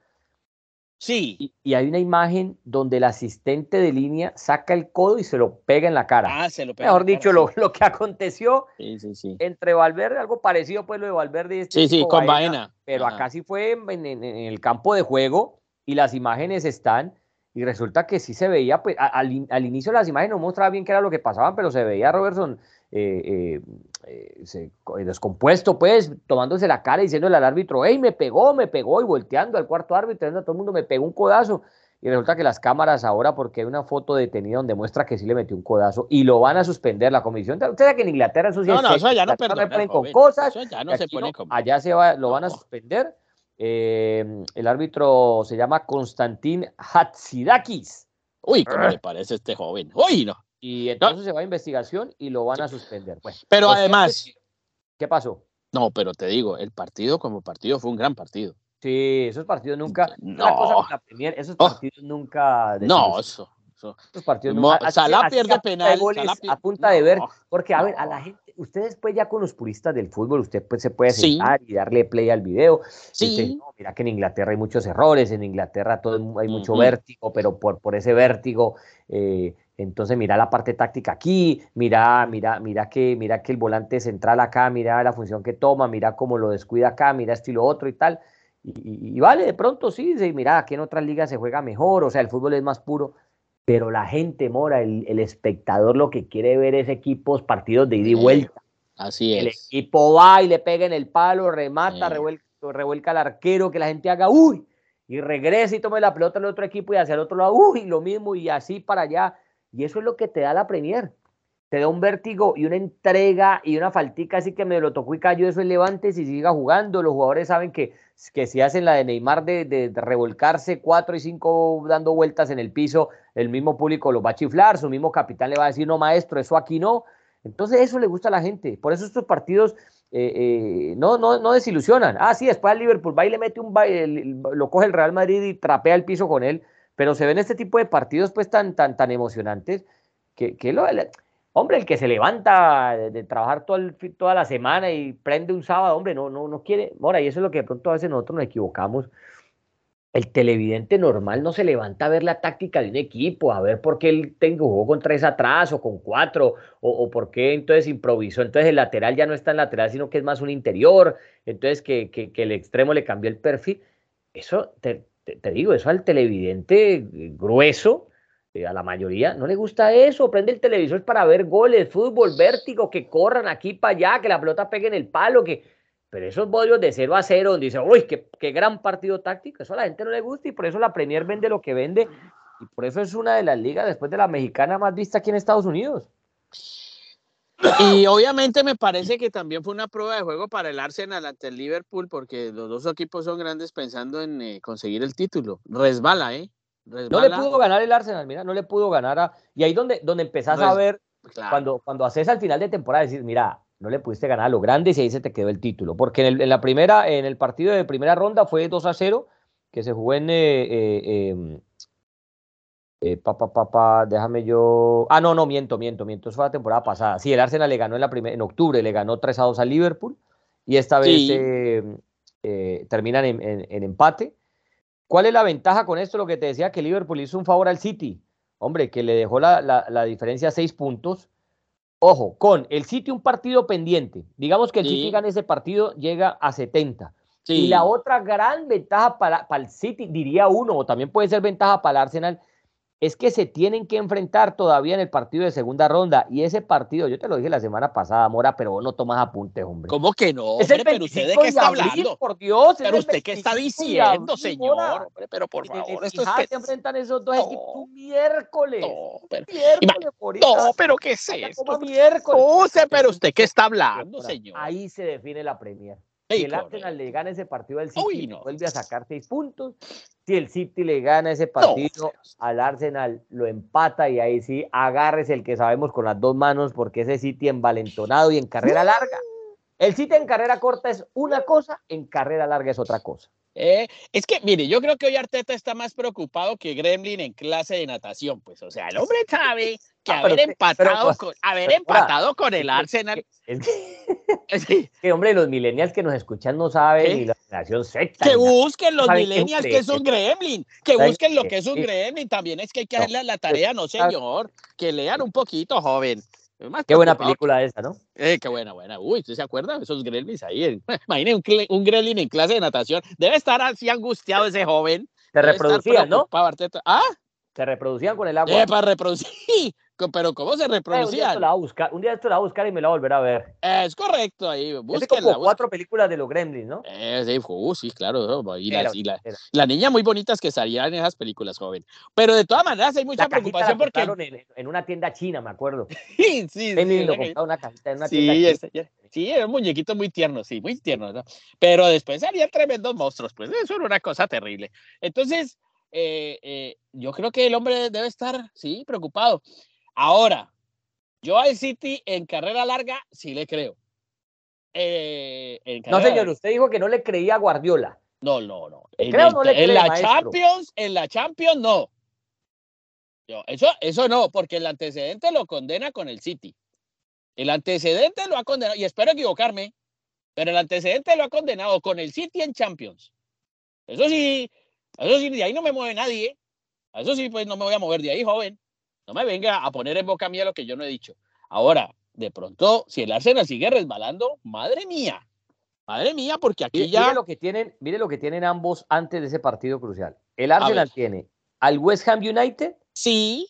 Sí. Y, hay una imagen donde el asistente de línea saca el codo y se lo pega en la cara. Ah, se lo pega. Mejor dicho, lo, que aconteció entre Valverde, algo parecido pues lo de Valverde y este Sí, sí, con Baena. Pero acá sí fue en, el campo de juego y las imágenes están y resulta que sí se veía, pues al, inicio las imágenes no mostraba bien qué era lo que pasaba, pero se veía a Robertson eh, eh, eh, descompuesto, pues, tomándose la cara y diciéndole al árbitro, hey, me pegó, me pegó, y volteando al cuarto árbitro, a todo el mundo, me pegó un codazo. Y resulta que las cámaras ahora, porque hay una foto detenida donde muestra que sí le metió un codazo y lo van a suspender la comisión. Usted sabe que en Inglaterra eso sí no, no, eso ya no, perdona, con cosas. ya no se pone como... Allá se va, lo van a suspender el árbitro se llama Konstantin Hatzidakis. Uy, ¿cómo le parece este joven? Uy, no. Y entonces se va a investigación y lo van a suspender. Pues, pero además. ¿Qué pasó? No, pero te digo, el partido como partido fue un gran partido. Sí, esos partidos nunca. No. esos oh. partidos nunca. No, eso. Estos partidos nunca. Salah pierde penal. a punta de ver. Porque, a ver, a la gente ustedes pues ya con los puristas del fútbol, usted pues se puede sentar y darle play al video. Sí. mira que en Inglaterra hay muchos errores, en Inglaterra todo, hay mucho vértigo, pero por, por ese vértigo, eh, entonces mira la parte táctica aquí, mira, mira, mira que, mira que el volante central acá, mira la función que toma, mira cómo lo descuida acá, mira esto y lo otro y tal. Y, vale, de pronto sí, mira, aquí en otras ligas se juega mejor, o sea, el fútbol es más puro, pero la gente, Mora, el, espectador lo que quiere ver es equipos, partidos de ida y vuelta. Así es. El equipo va y le pega en el palo, remata, revuelca, revuelca, al arquero, que la gente haga uy, y regresa y tome la pelota al otro equipo y hacia el otro lado, uy, lo mismo y así para allá. Y eso es lo que te da la Premier. Te da un vértigo y una entrega y una faltica, así que me lo tocó y cayó, eso es levantes y siga jugando. Los jugadores saben que, que si hacen la de Neymar de, de, revolcarse cuatro y cinco dando vueltas en el piso, el mismo público los va a chiflar, su mismo capitán le va a decir, no maestro, eso aquí no. Entonces eso le gusta a la gente. Por eso estos partidos eh, eh, no, no, no desilusionan. Ah, sí, después el Liverpool va y le mete un lo coge el Real Madrid y trapea el piso con él. Pero se ven este tipo de partidos pues tan, tan, tan emocionantes que, que lo, hombre, el que se levanta de, trabajar toda la semana y prende un sábado, hombre, no, no, no quiere. Ahora, y eso es lo que de pronto a veces nosotros nos equivocamos el televidente normal no se levanta a ver la táctica de un equipo, a ver por qué el técnico jugó con tres atrás o con cuatro, o, por qué entonces improvisó. Entonces el lateral ya no está en lateral, sino que es más un interior, entonces que, que, el extremo le cambió el perfil. Eso, te, digo, eso al televidente grueso eh, a la mayoría no le gusta eso. Prende el televisor para ver goles, fútbol, vértigo, que corran aquí para allá, que la pelota pegue en el palo, que... Pero esos bollos de 0 a 0, donde dice, uy, qué, qué gran partido táctico, eso a la gente no le gusta y por eso la Premier vende lo que vende y por eso es una de las ligas después de la mexicana más vista aquí en Estados Unidos. Y obviamente me parece que también fue una prueba de juego para el Arsenal ante el Liverpool, porque los dos equipos son grandes pensando en eh, conseguir el título. Resbala, ¿eh? No le pudo ganar el Arsenal, mira, no le pudo ganar a... Y ahí donde, donde empezás a ver, cuando, cuando haces al final de temporada, decir, mira, no le pudiste ganar a los grandes y ahí se te quedó el título. Porque en, la primera, en el partido de primera ronda fue 2 a 0, que se jugó en... Eh, em, eh, pa, déjame yo. Ah, no, no, miento, miento, miento. Eso fue la temporada pasada. Sí, el Arsenal le ganó en, la en octubre, le ganó 3 a 2 al Liverpool y esta vez eh, eh, terminan en, empate. ¿Cuál es la ventaja con esto? Lo que te decía, que Liverpool hizo un favor al City. Hombre, que le dejó la, la, diferencia a 6 puntos. Ojo, con el City un partido pendiente. Digamos que el City gana ese partido, llega a 70. Y la otra gran ventaja para, para el City, diría uno, o también puede ser ventaja para el Arsenal, es que se tienen que enfrentar todavía en el partido de segunda ronda. Y ese partido, yo te lo dije la semana pasada, Mora, pero vos no tomas apuntes, hombre. ¿Cómo que no? Es el pero usted de qué está hablando. Por Dios. Pero usted qué está diciendo, señor. pero por favor, esto es. se enfrentan esos dos equipos un miércoles. No, pero, miércoles, no, pero ¿qué es esto? Miércoles. pero usted qué está hablando, señor. Ahí se define la Premier. Si el Arsenal le gana ese partido al City, vuelve a sacar seis puntos. Si el City le gana ese partido al Arsenal, lo empata y ahí sí agarres el que sabemos con las dos manos, porque ese City envalentonado y en carrera larga. El City en carrera corta es una cosa, en carrera larga es otra cosa. Eh, es que, mire, yo creo que hoy Arteta está más preocupado que Gremlin en clase de natación. Pues, o sea, el hombre sabe que ah, haber, empatado, pues, con, haber empatado con el Arsenal. Es que, hombre, los millennials que nos escuchan no saben ni la generación Z. Que busquen los millennials que es un gremlin. Que busquen lo que es un gremlin. También es que hay que hacerle la tarea, no señor. Que lean un poquito, joven. Qué buena película esa, ¿no? Eh, qué buena, buena. Uy, ¿usted se acuerda de esos gremlins ahí? Imaginen un, un gremlin en clase de natación. Debe estar así angustiado ese joven. Se reproducían, ¿no? ¿Ah? Se reproducían con el agua. Eh, para reproducir. Pero ¿cómo se reproducía? un, día buscar, un día esto la voy a buscar y me la volverá a ver. Es correcto, ahí. Es como cuatro películas de los Gremlins, ¿no? Eh, sí, uh, sí, claro. Y, la, niña muy bonitas que salían en esas películas, joven. Pero de todas maneras hay mucha preocupación porque... En, en, una tienda china, me acuerdo. sí, sí. sí lo una cajita en una tienda china. Sí, era un muñequito muy tierno, sí, muy tierno, ¿no? Pero después salían tremendos monstruos, pues eso era una cosa terrible. Entonces, eh, eh, yo creo que el hombre debe estar, sí, preocupado. Ahora, yo al City en carrera larga sí le creo. Eh, no, señor, usted dijo que no le creía a Guardiola. No, no, no. En, la Champions, en la Champions no. eso, eso no, porque el antecedente lo condena con el City. El antecedente lo ha condenado, y espero equivocarme, pero el antecedente lo ha condenado con el City en Champions. Eso sí, eso sí, de ahí no me mueve nadie. Eso sí, pues no me voy a mover de ahí, joven. No me venga a poner en boca mía lo que yo no he dicho. Ahora, de pronto, si el Arsenal sigue resbalando, madre mía, madre mía, porque aquí ya. Mire lo que tienen, mire lo que tienen ambos antes de ese partido crucial. El Arsenal tiene al West Ham United. Sí.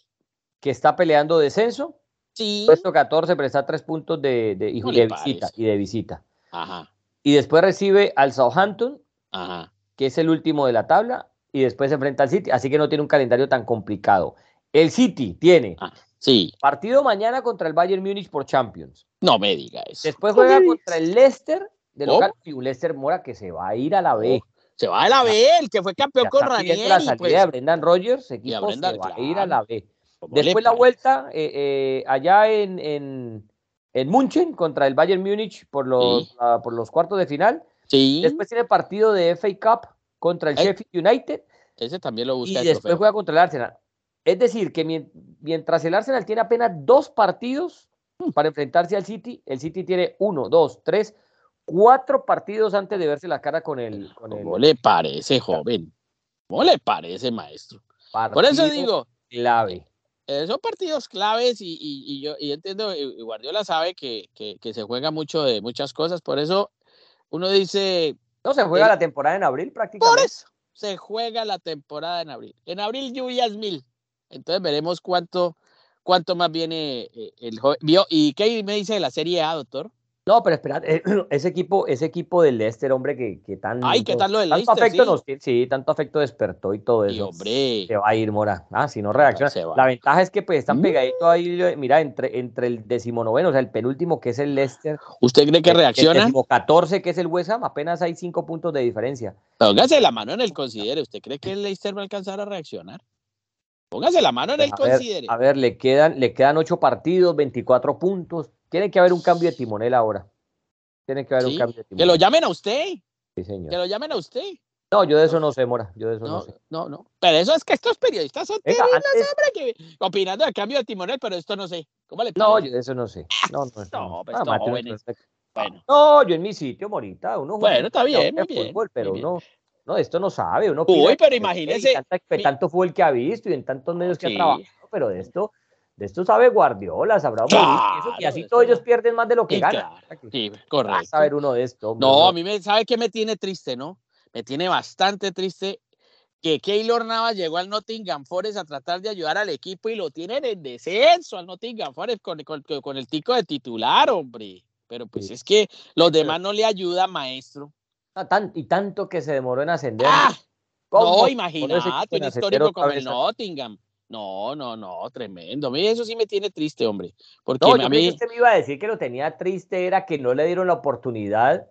Que está peleando descenso. Sí. Puesto 14, pero está a tres puntos de, de, visita, y de visita. Ajá. Y después recibe al Southampton, Ajá. que es el último de la tabla, y después se enfrenta al City, así que no tiene un calendario tan complicado. El City tiene ah, sí. partido mañana contra el Bayern Múnich por Champions. No me diga eso. Después juega contra el Leicester de local y un Leicester Mora que se va a ir a la B. se va a la B, el que fue campeón con Ranieri. La salida pues. de Brendan Rogers, equipo se va a ir a la B. Después la vuelta eh, eh, allá en, en, en München contra el Bayern Múnich por los, ah, por los cuartos de final. Sí. Después tiene partido de FA Cup contra el Sheffield United. Ese también lo busca. Y después juega contra el Arsenal. Es decir, que mientras el Arsenal tiene apenas dos partidos mm. para enfrentarse al City, el City tiene uno, dos, tres, cuatro partidos antes de verse la cara con el. ¿Cómo le parece, joven? ¿Cómo le parece, maestro? Por eso digo. Clave. Eh, son partidos claves y, yo entiendo, y Guardiola sabe que, se juega mucho de muchas cosas, por eso uno dice... No, se juega la temporada en abril prácticamente. Por eso, se juega la temporada en abril. En abril lluvias mil. Entonces veremos cuánto, cuánto más viene eh, el joven. ¿Y qué me dice de la Serie A, doctor? No, pero espera, eh, ese equipo, ese equipo del Leicester, hombre, que, que tan. Ay, ¿qué tal lo del tanto Afecto nos, sí, tanto afecto despertó y todo eso. hombre. Se va a ir, Mora. Ah, si no reacciona. la ventaja es que pues están mm. pegaditos ahí, mira, entre, entre el decimonoveno, o sea, el penúltimo que es el Leicester. ¿Usted cree que reacciona? El 14 que es el West Ham, apenas hay cinco puntos de diferencia. Póngase la mano en el considere. ¿Usted cree que el Leicester va a alcanzar a reaccionar? Póngase la mano en el considere. A ver, le quedan, le quedan ocho partidos, 24 puntos. Tiene que haber un cambio de timonel ahora. Tiene que haber un cambio de timonel. Que lo llamen a usted. Sí, señor. Que lo llamen a usted. No, yo de eso no sé, Mora. Yo de eso no, sé. No, no. Pero eso es que estos periodistas son terribles, hombre, que opinando del cambio de timonel, pero esto no sé. ¿Cómo le No, yo de eso no sé. No, no, no. Pues no, bueno. no, yo en mi sitio, Morita, uno Bueno, está bien, muy bien. Fútbol, pero no, esto no sabe. Uno Uy, pero imagínese. Tanto fue el que ha visto y en tantos medios que ha trabajado, pero de esto, de esto sabe Guardiola, sabrá y así todos ellos pierden más de lo que ganan. Sí, correcto. saber uno de esto. no, a mí me sabe que me tiene triste, ¿no? Me tiene bastante triste que Keylor Navas llegó al Nottingham Forest a tratar de ayudar al equipo y lo tienen en descenso al Nottingham Forest con, con, el tico de titular, hombre. Pero pues es que los demás no le ayudan, maestro. Ah, y tanto que se demoró en ascender. ¡Ah! No, imagínate, un histórico como el Nottingham. No, no, no, tremendo. A mí eso sí me tiene triste, hombre. Porque a mí... usted me iba a decir que lo tenía triste era que no le dieron la oportunidad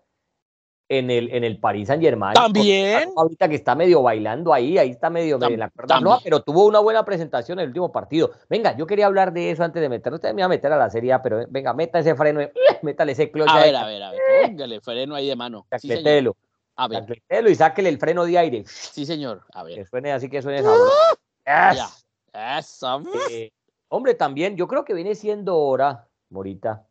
en el, en el Paris Saint Germain. También. Ahorita que está medio bailando ahí, ahí está medio, en la cuerda. No, pero tuvo una buena presentación en el último partido. Venga, yo quería hablar de eso antes de meterlo. Usted me iba a meter a la serie, pero venga, meta ese freno, métale ese clutch. A ver, a ver, a ver, póngale freno ahí de mano. Sí, a ver. y sáquele el freno de aire. Sí, señor. A ver. Que suene así que suene sabroso. Ya. Eso. Eh, hombre, también yo creo que viene siendo hora, Morita.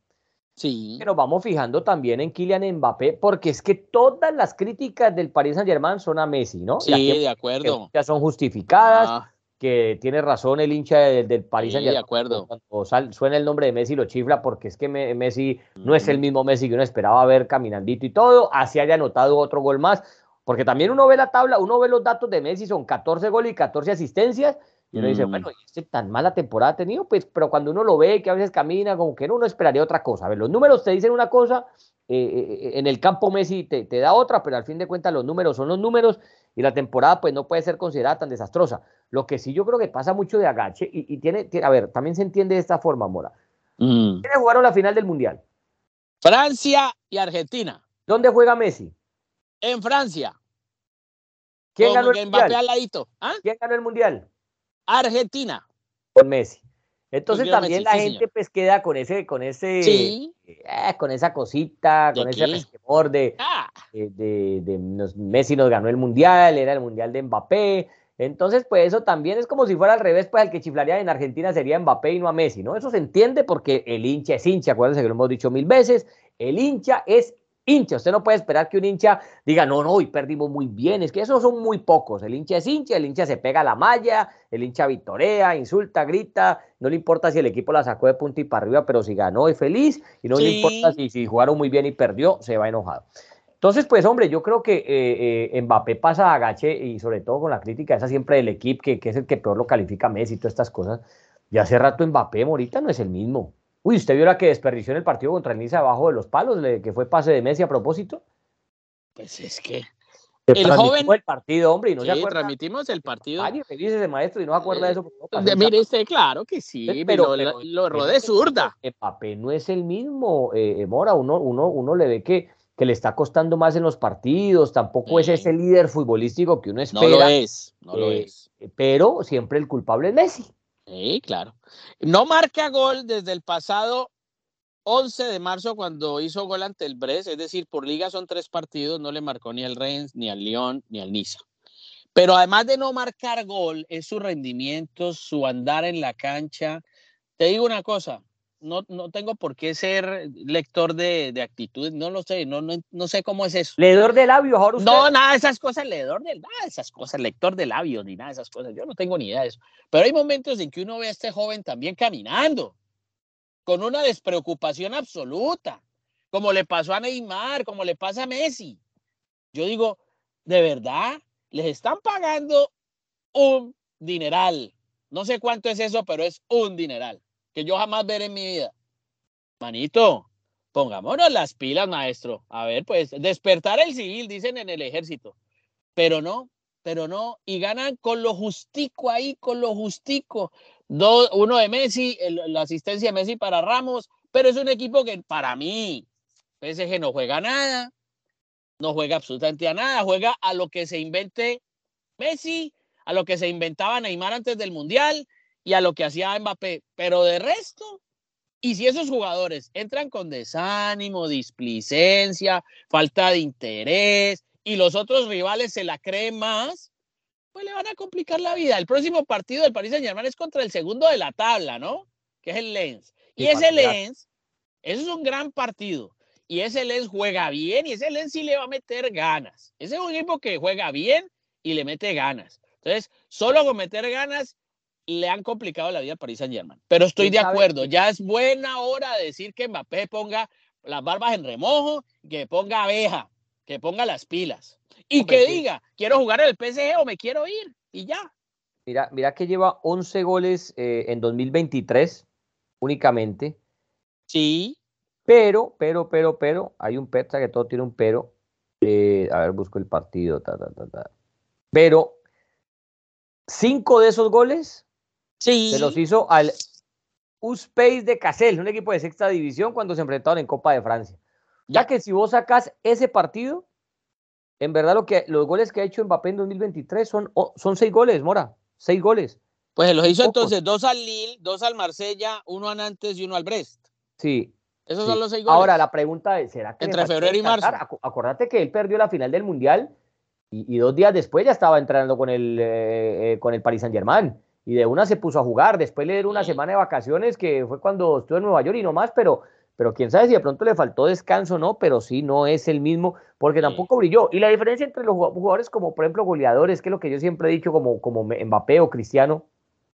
Sí. Que nos vamos fijando también en Kylian Mbappé, porque es que todas las críticas del Paris Saint Germain son a Messi, ¿no? Sí, de acuerdo. Ya son justificadas. Ah que tiene razón el hincha del, del París sí, de acuerdo. Cuando suena el nombre de Messi lo chifla porque es que Messi no es el mismo Messi que uno esperaba ver caminandito y todo, así haya anotado otro gol más, porque también uno ve la tabla, uno ve los datos de Messi, son 14 goles y 14 asistencias, y uno dice, mm. bueno, ¿y este tan mala temporada ha tenido? Pues, pero cuando uno lo ve, que a veces camina, como que uno esperaría otra cosa. A ver, los números te dicen una cosa, eh, eh, eh, en el campo Messi te, te, da otra, pero al fin de cuentas los números son los números y la temporada pues no puede ser considerada tan desastrosa. Lo que sí yo creo que pasa mucho de agache y, tiene, a ver, también se entiende de esta forma, Mora. Mm. ¿Quiénes jugaron la final del Mundial? Francia y Argentina. ¿Dónde juega Messi? En Francia. ¿Quién ganó el Mundial? ¿Ah? ¿Quién ganó el Mundial? Argentina. Con Messi. Entonces también la gente pues queda con ese, con ese, sí. Eh, con esa cosita, con ese resquemor de, ah. de, de, Messi nos ganó el mundial, era el mundial de Mbappé. Entonces, pues eso también es como si fuera al revés, pues el que chiflaría en Argentina sería Mbappé y no a Messi, ¿no? Eso se entiende porque el hincha es hincha, acuérdense que lo hemos dicho mil veces, el hincha es hincha. Usted no puede esperar que un hincha diga, no, no, hoy perdimos muy bien. Es que esos son muy pocos. El hincha es hincha, el hincha se pega a la malla, el hincha vitorea, insulta, grita. No le importa si el equipo la sacó de punta y para arriba, pero si ganó es feliz. Y no le importa si, si jugaron muy bien y perdió, se va enojado. Entonces, pues hombre, yo creo que eh, eh, Mbappé pasa a Gache y sobre todo con la crítica esa siempre del equipo, que, que es el que peor lo califica a Messi y todas estas cosas. Ya hace rato Mbappé, ahorita no es el mismo. Uy, ¿usted vio la que desperdició en el partido contra el Niza abajo de los palos, que fue pase de Messi a propósito? Pues es que el joven el partido, hombre, y no sí, se transmitimos el partido. Ay, que dice ese maestro y no se acuerda de eso. de, mire, usted, claro que sí, pero, lo, lo rodé zurda. El papel no es el mismo, eh, eh, Mora, uno, uno, uno le ve que, que le está costando más en los partidos, tampoco es ese líder futbolístico que uno espera. No lo es, no lo eh, es. Pero siempre el culpable es Messi. Sí, claro. No marca gol desde el pasado 11 de marzo cuando hizo gol ante el Brest, es decir, por liga son tres partidos, no le marcó ni al Rennes, ni al Lyon, ni al Niza. Pero además de no marcar gol, es su rendimiento, su andar en la cancha. Te digo una cosa, no, no tengo por qué ser lector de, de actitudes, no lo sé, no, no, no, sé cómo es eso. ¿Leedor de labios, ahora usted? No, nada de esas cosas, leedor de nada de esas cosas, lector de labios, ni nada de esas cosas, yo no tengo ni idea de eso. Pero hay momentos en que uno ve a este joven también caminando, con una despreocupación absoluta, como le pasó a Neymar, como le pasa a Messi. Yo digo, de verdad, les están pagando un dineral No sé cuánto es eso, pero es un dineral que yo jamás veré en mi vida. Manito, pongámonos las pilas, maestro. A ver, pues despertar el civil, dicen en el ejército. Pero no, pero no. Y ganan con lo justico ahí, con lo justico. uno de Messi, la asistencia de Messi para Ramos, pero es un equipo que para mí, PSG no juega nada, no juega absolutamente a nada, juega a lo que se invente Messi, a lo que se inventaba Neymar antes del Mundial y a lo que hacía Mbappé. Pero de resto, y si esos jugadores entran con desánimo, displicencia, falta de interés y los otros rivales se la creen más, pues le van a complicar la vida. El próximo partido del Paris Saint-Germain es contra el segundo de la tabla, ¿no? Que es el Lens. Y, ese Lens, eso es un gran partido. Y ese Lens juega bien y ese Lens sí le va a meter ganas. Ese es un equipo que juega bien y le mete ganas. Entonces, solo con meter ganas le han complicado la vida a París Saint Germain. Pero estoy de acuerdo, ya es buena hora de decir que Mbappé ponga las barbas en remojo, que ponga abeja, que ponga las pilas. Y que diga, quiero jugar en el PSG o me quiero ir. Y ya. Mira, mira que lleva 11 goles eh, en 2023 únicamente. Sí. Pero, pero, pero, pero, hay un Petra que todo tiene un pero. Eh, a ver, busco el partido. Ta, ta, ta, pero cinco de esos goles se los hizo al Uspace de Cassel, un equipo de sexta división, cuando se enfrentaron en Copa de Francia. Ya que si vos sacas ese partido, en verdad lo que, los goles que ha hecho Mbappé en 2023 son, son seis goles, Mora, seis goles. Pues los hizo entonces dos al Lille, dos al Marsella, uno a Nantes y uno al Brest. Sí. Esos son los seis goles. Ahora la pregunta es, ¿será que... Entre febrero y marzo. Acordate que él perdió la final del Mundial y, dos días después ya estaba entrenando con el, eh, eh, con el Paris Saint Germain. Y de una se puso a jugar. Después le dieron una semana de vacaciones que fue cuando estuvo en Nueva York y no más, pero, pero quién sabe si de pronto le faltó descanso no, pero sí no es el mismo porque tampoco brilló. Y la diferencia entre los jugadores como por ejemplo goleadores, que es lo que yo siempre he dicho como, como Mbappé o Cristiano,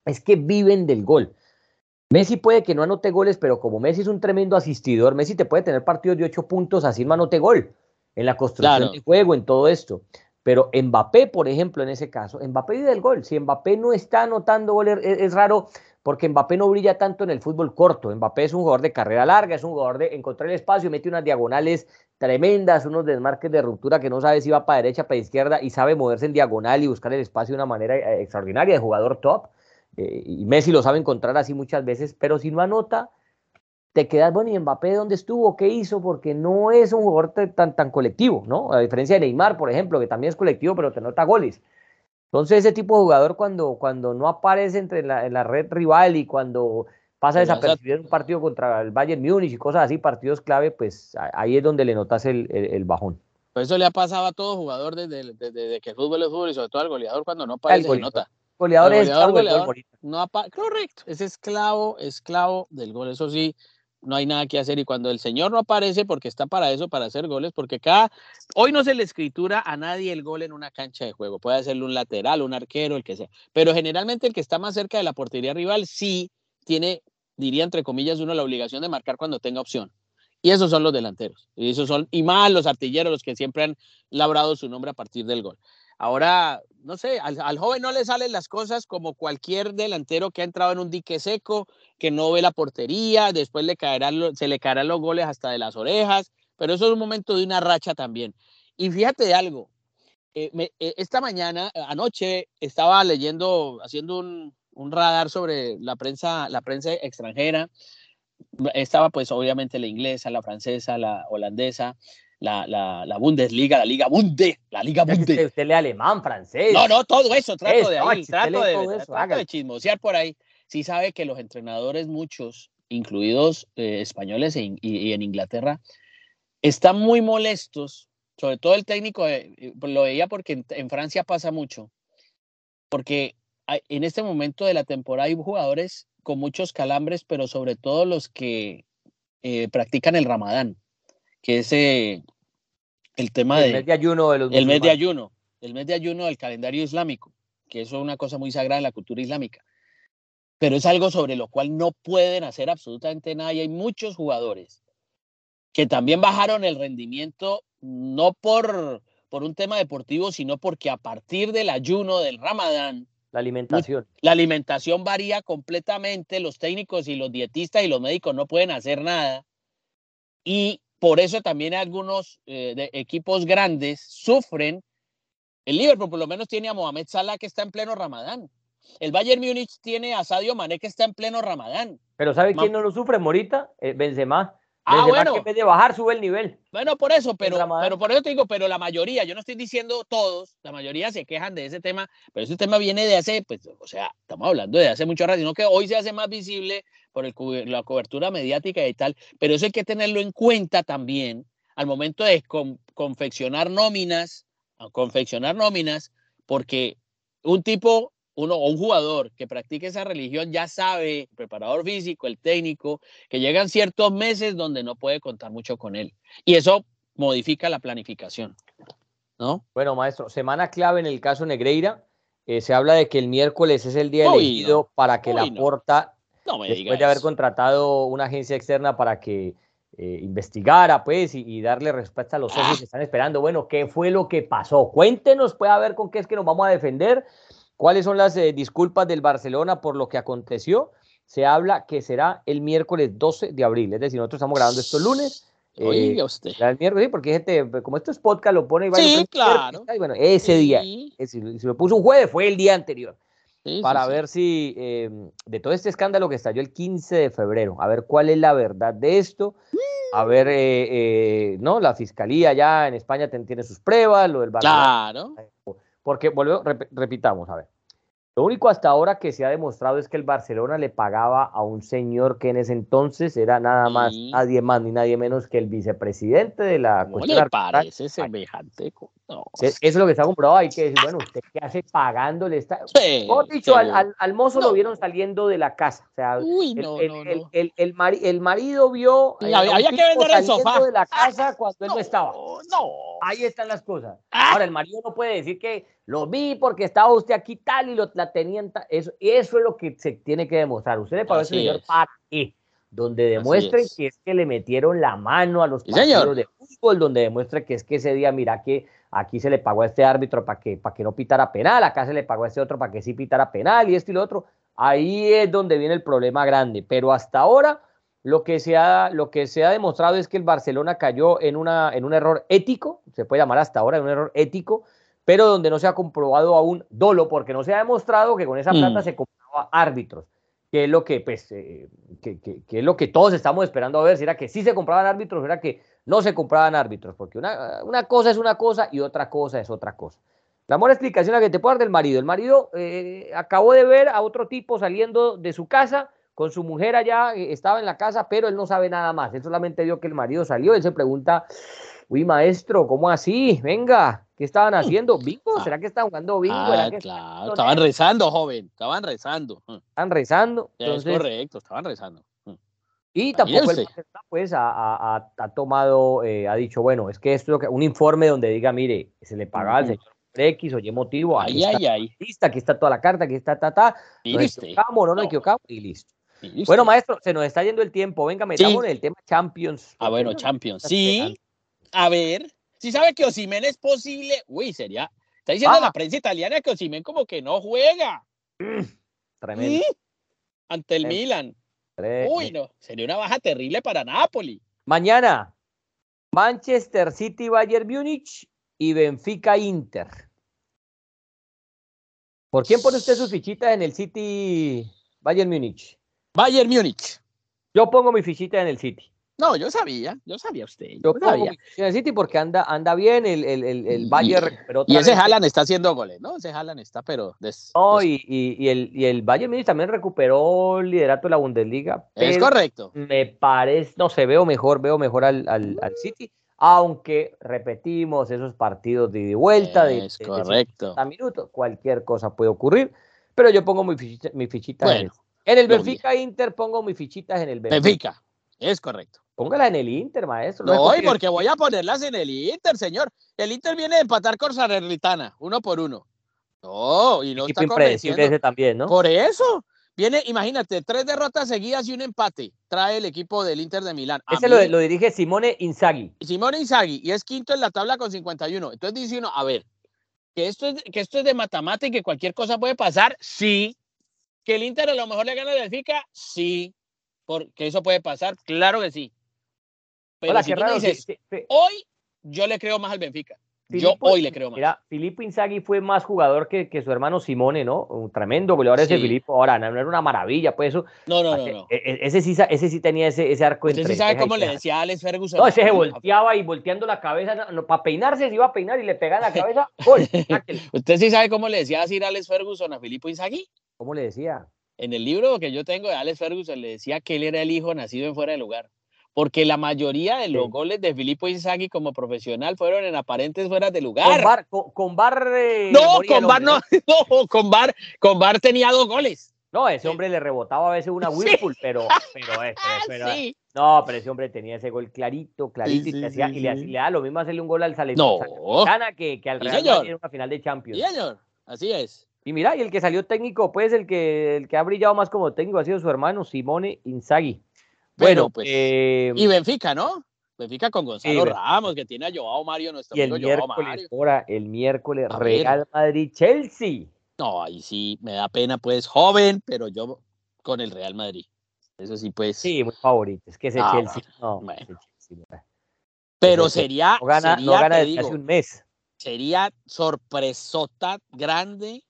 es que viven del gol. Messi puede que no anote goles, pero como Messi es un tremendo asistidor, Messi te puede tener partidos de ocho puntos así no anote gol en la construcción del juego, en todo esto. Pero Mbappé, por ejemplo, en ese caso, Mbappé vive del gol. Si Mbappé no está anotando goles, es, raro porque Mbappé no brilla tanto en el fútbol corto. Mbappé es un jugador de carrera larga, es un jugador de encontrar el espacio, mete unas diagonales tremendas, unos desmarques de ruptura que no sabe si va para derecha, para izquierda y sabe moverse en diagonal y buscar el espacio de una manera eh, extraordinaria de jugador top. Eh, y Messi lo sabe encontrar así muchas veces, pero si no anota, te quedas, bueno, y Mbappé dónde estuvo, qué hizo, porque no es un jugador tan, tan colectivo, ¿no? A diferencia de Neymar, por ejemplo, que también es colectivo, pero te nota goles. Entonces, ese tipo de jugador, cuando, cuando no aparece entre la, en la red rival y cuando pasa a desapercibir un partido contra el Bayern Múnich y cosas así, partidos clave, pues ahí es donde le notas el, el, bajón. Pues eso le ha pasado a todo jugador desde, desde, que el fútbol es fútbol y sobre todo al goleador cuando no aparece se nota. Goleador, es goleador, no Correcto, es esclavo, esclavo del gol. Eso sí, no hay nada que hacer y cuando el Señor no aparece, porque está para eso, para hacer goles, porque cada, hoy no se le escritura a nadie el gol en una cancha de juego, puede hacerlo un lateral, un arquero, el que sea, pero generalmente el que está más cerca de la portería rival sí tiene, diría entre comillas, uno la obligación de marcar cuando tenga opción. Y esos son los delanteros, y esos son, y más los artilleros, los que siempre han labrado su nombre a partir del gol. Ahora, no sé, al, joven no le salen las cosas como cualquier delantero que ha entrado en un dique seco, que no ve la portería, después le caerán, se le caerán los goles hasta de las orejas, pero eso es un momento de una racha también. Y fíjate de algo, eh, eh, esta mañana, eh, anoche, estaba leyendo, haciendo un, un, radar sobre la prensa, la prensa extranjera, estaba pues obviamente la inglesa, la francesa, la holandesa, la, la, la, Bundesliga, la Liga Bunde, la Liga Bunde. Usted, lee alemán, francés. No, no, todo eso, trato de ahí, trato, de, trato de chismosear por ahí. Sí sabe que los entrenadores, muchos, incluidos eh, españoles e y, en Inglaterra, están muy molestos, sobre todo el técnico, eh, lo veía porque en, Francia pasa mucho, porque en este momento de la temporada hay jugadores con muchos calambres, pero sobre todo los que eh, practican el ramadán que es el tema el mes de ayuno de los el mes de ayuno, el mes de ayuno del calendario islámico, que eso es una cosa muy sagrada en la cultura islámica. Pero es algo sobre lo cual no pueden hacer absolutamente nada y hay muchos jugadores que también bajaron el rendimiento no por por un tema deportivo, sino porque a partir del ayuno del Ramadán La alimentación. La alimentación varía completamente, los técnicos y los dietistas y los médicos no pueden hacer nada. Y por eso también algunos eh, equipos grandes sufren. El Liverpool por lo menos tiene a Mohamed Salah que está en pleno Ramadán. El Bayern Múnich tiene a Sadio Mané que está en pleno Ramadán. Pero ¿sabe quién no lo sufre, Morita? Eh, Benzema. Ah, bueno. que en vez de bajar, sube el nivel. Bueno, por eso, pero, pero por eso te digo, pero la mayoría, yo no estoy diciendo todos, la mayoría se quejan de ese tema, pero ese tema viene de hace, pues, o sea, estamos hablando de hace mucho rato, sino que hoy se hace más visible por el, la cobertura mediática y tal, pero eso hay que tenerlo en cuenta también al momento de confeccionar nóminas, confeccionar nóminas, porque un tipo uno o un jugador que practique esa religión ya sabe, el preparador físico, el técnico, que llegan ciertos meses donde no puede contar mucho con él. Y eso modifica la planificación. ¿no? Bueno, maestro, semana clave en el caso Negreira. Eh, se habla de que el miércoles es el día elegido para que la porta, después de haber contratado una agencia externa para que eh, investigara, pues, y, darle respuesta a los socios ah. que están esperando. Bueno, ¿qué fue lo que pasó? Cuéntenos, puede ver con qué es que nos vamos a defender ¿Cuáles son las eh, disculpas del Barcelona por lo que aconteció? Se habla que será el miércoles 12 de abril, es decir, nosotros estamos grabando esto lunes. Oiga eh, usted. El miércoles, sí, porque gente, como esto es podcast, lo pone y va Sí, claro. Y bueno, ese día, si, lo puso un jueves, fue el día anterior. para ver si em, de todo este escándalo que estalló el 15 de febrero, a ver cuál es la verdad de esto, a ver, eh, ¿no? La fiscalía ya en España tiene sus pruebas, lo del Barcelona. Claro. Porque, volvemos, repitamos, a ver. Lo único hasta ahora que se ha demostrado es que el Barcelona le pagaba a un señor que en ese entonces era nada más, nadie más ni nadie menos que el vicepresidente de la ¿Cómo le parece semejante? Eso es lo que está comprobado. Hay que decir, bueno, ¿usted qué hace pagándole? Está... dicho, al, al, mozo lo vieron saliendo de la casa. O sea, el, el, el, marido vio. Eh, había que vender el sofá. de la casa cuando él no estaba. No. Ahí están las cosas. Ah. Ahora, el marido no puede decir que lo vi porque estaba usted aquí tal y lo, la tenían. Eso, eso es lo que se tiene que demostrar. Usted le pagó ese señor para qué donde demuestren que es que le metieron la mano a los partidos de fútbol, donde demuestra que es que ese día, mira que aquí se le pagó a este árbitro para que, para que no pitara penal, acá se le pagó a este otro para que sí pitara penal y esto y lo otro. Ahí es donde viene el problema grande. Pero hasta ahora lo que se ha, lo que se ha demostrado es que el Barcelona cayó en, una, en un error ético, se puede llamar hasta ahora un error ético, pero donde no se ha comprobado aún dolo, porque no se ha demostrado que con esa plata mm. se compraba árbitros que es lo que, pues, eh, que, es lo que todos estamos esperando a ver, si era que sí se compraban árbitros, o era que no se compraban árbitros, porque una, una, cosa es una cosa y otra cosa es otra cosa. La buena explicación la que te puedo dar del marido. El marido eh, acabó de ver a otro tipo saliendo de su casa con su mujer allá, eh, estaba en la casa, pero él no sabe nada más. Él solamente vio que el marido salió. Él se pregunta, uy, maestro, ¿cómo así? Venga, ¿Qué estaban haciendo? ¿Bingo? Ah. ¿Será que estaban jugando bingo? Ah, claro, estaban rezando, joven, estaban rezando. Mm. Estaban rezando. es correcto, estaban rezando. Mm. Y tampoco el pues ha, tomado, eh, ha dicho, bueno, es que esto es un informe donde diga, mire, se le paga al señor X o Y motivo, ahí ay, está, ay, Lista, aquí está toda la carta, aquí está, ta, ta, y nos equivocamos, no nos equivocamos, y listo. Bueno, maestro, se nos está yendo el tiempo, venga, metamos en el tema Champions. Ah, bueno, Champions, sí. A ver, si sabe que Osimen es posible, uy, sería. Está diciendo la ah. prensa italiana que Osimen como que no juega. Mm, tremendo. Ante el Milan. Uy, no, sería una baja terrible para Napoli. Mañana, Manchester City, Bayern Múnich y Benfica Inter. ¿Por quién pone usted sus fichitas en el City Bayern Múnich? Bayern Múnich. Yo pongo mi fichita en el City. No, yo sabía, yo sabía usted. Yo, sabía. En City porque anda, anda bien, el, el, el, el Bayern Y ese Haaland está haciendo goles, ¿no? Ese Haaland está, pero... no, Y, y, el, y el Bayern Munich también recuperó el liderato de la Bundesliga. Es correcto. Me parece, no sé, veo mejor, veo mejor al, al, al City, aunque repetimos esos partidos de vuelta. De, es correcto. A minutos, cualquier cosa puede ocurrir, pero yo pongo mi fichita, mi fichita en el... En el Benfica Inter pongo mis fichitas en el Benfica. Benfica, es correcto. Póngala en el Inter, maestro. No, porque voy a ponerlas en el Inter, señor. El Inter viene de empatar con Salernitana, uno por uno. No, y no está convenciendo. Ese también, ¿no? Por eso. Viene, imagínate, tres derrotas seguidas y un empate. Trae el equipo del Inter de Milán. Ese lo, dirige Simone Inzaghi. Simone Inzaghi, y es quinto en la tabla con 51. Entonces dice uno, a ver, que esto es, que esto es de matemática y que cualquier cosa puede pasar, sí. Que el Inter a lo mejor le gana al Benfica, sí. Porque eso puede pasar, claro que sí. Pero si tú dices, hoy yo le creo más al Benfica yo hoy le creo más. Mira, Filippo Inzaghi fue más jugador que, que su hermano Simone, ¿no? Un tremendo goleador ese Filippo. Ahora, no, era una maravilla, pues eso. No, no, no. E, e, ese, sí, ese sí tenía ese, ese arco ¿Usted sí sabe cómo le decía a Alex Ferguson? No, ese se volteaba y volteando la cabeza. para peinarse se iba a peinar y le pegaba la cabeza. ¡Gol! ¿Usted sí sabe cómo le decía a Alex Ferguson a Filippo Inzaghi? ¿Cómo le decía? En el libro que yo tengo de Alex Ferguson le decía que él era el hijo nacido en fuera de lugar porque la mayoría de los goles de Filippo Inzaghi como profesional fueron en aparentes fuera de lugar. Con Bar, con, bar eh, no, con bar no, con Bar, con Bar tenía dos goles. No, ese hombre le rebotaba a veces una Whirlpool, pero, pero, eh, pero, no, pero ese hombre tenía ese gol clarito, clarito, y, le hacía, y, le, da lo mismo hacerle un gol al Salernitana no. que, que al Real Madrid en una final de Champions. Señor, así es. Y mira, y el que salió técnico, pues el que, el que ha brillado más como técnico ha sido su hermano Simone Inzaghi. Bueno, pues. Eh, y Benfica, ¿no? Benfica con Gonzalo Ramos, que tiene a Joao Mario, nuestro y el miércoles, Ahora, el miércoles, Real Madrid-Chelsea. No, ahí sí, me da pena, pues, joven, pero yo con el Real Madrid. Eso sí, pues. Sí, muy favorito. Es que ese ah, Chelsea. No, pero sería. No gana, sería, gana desde hace un mes. Sería sorpresota grande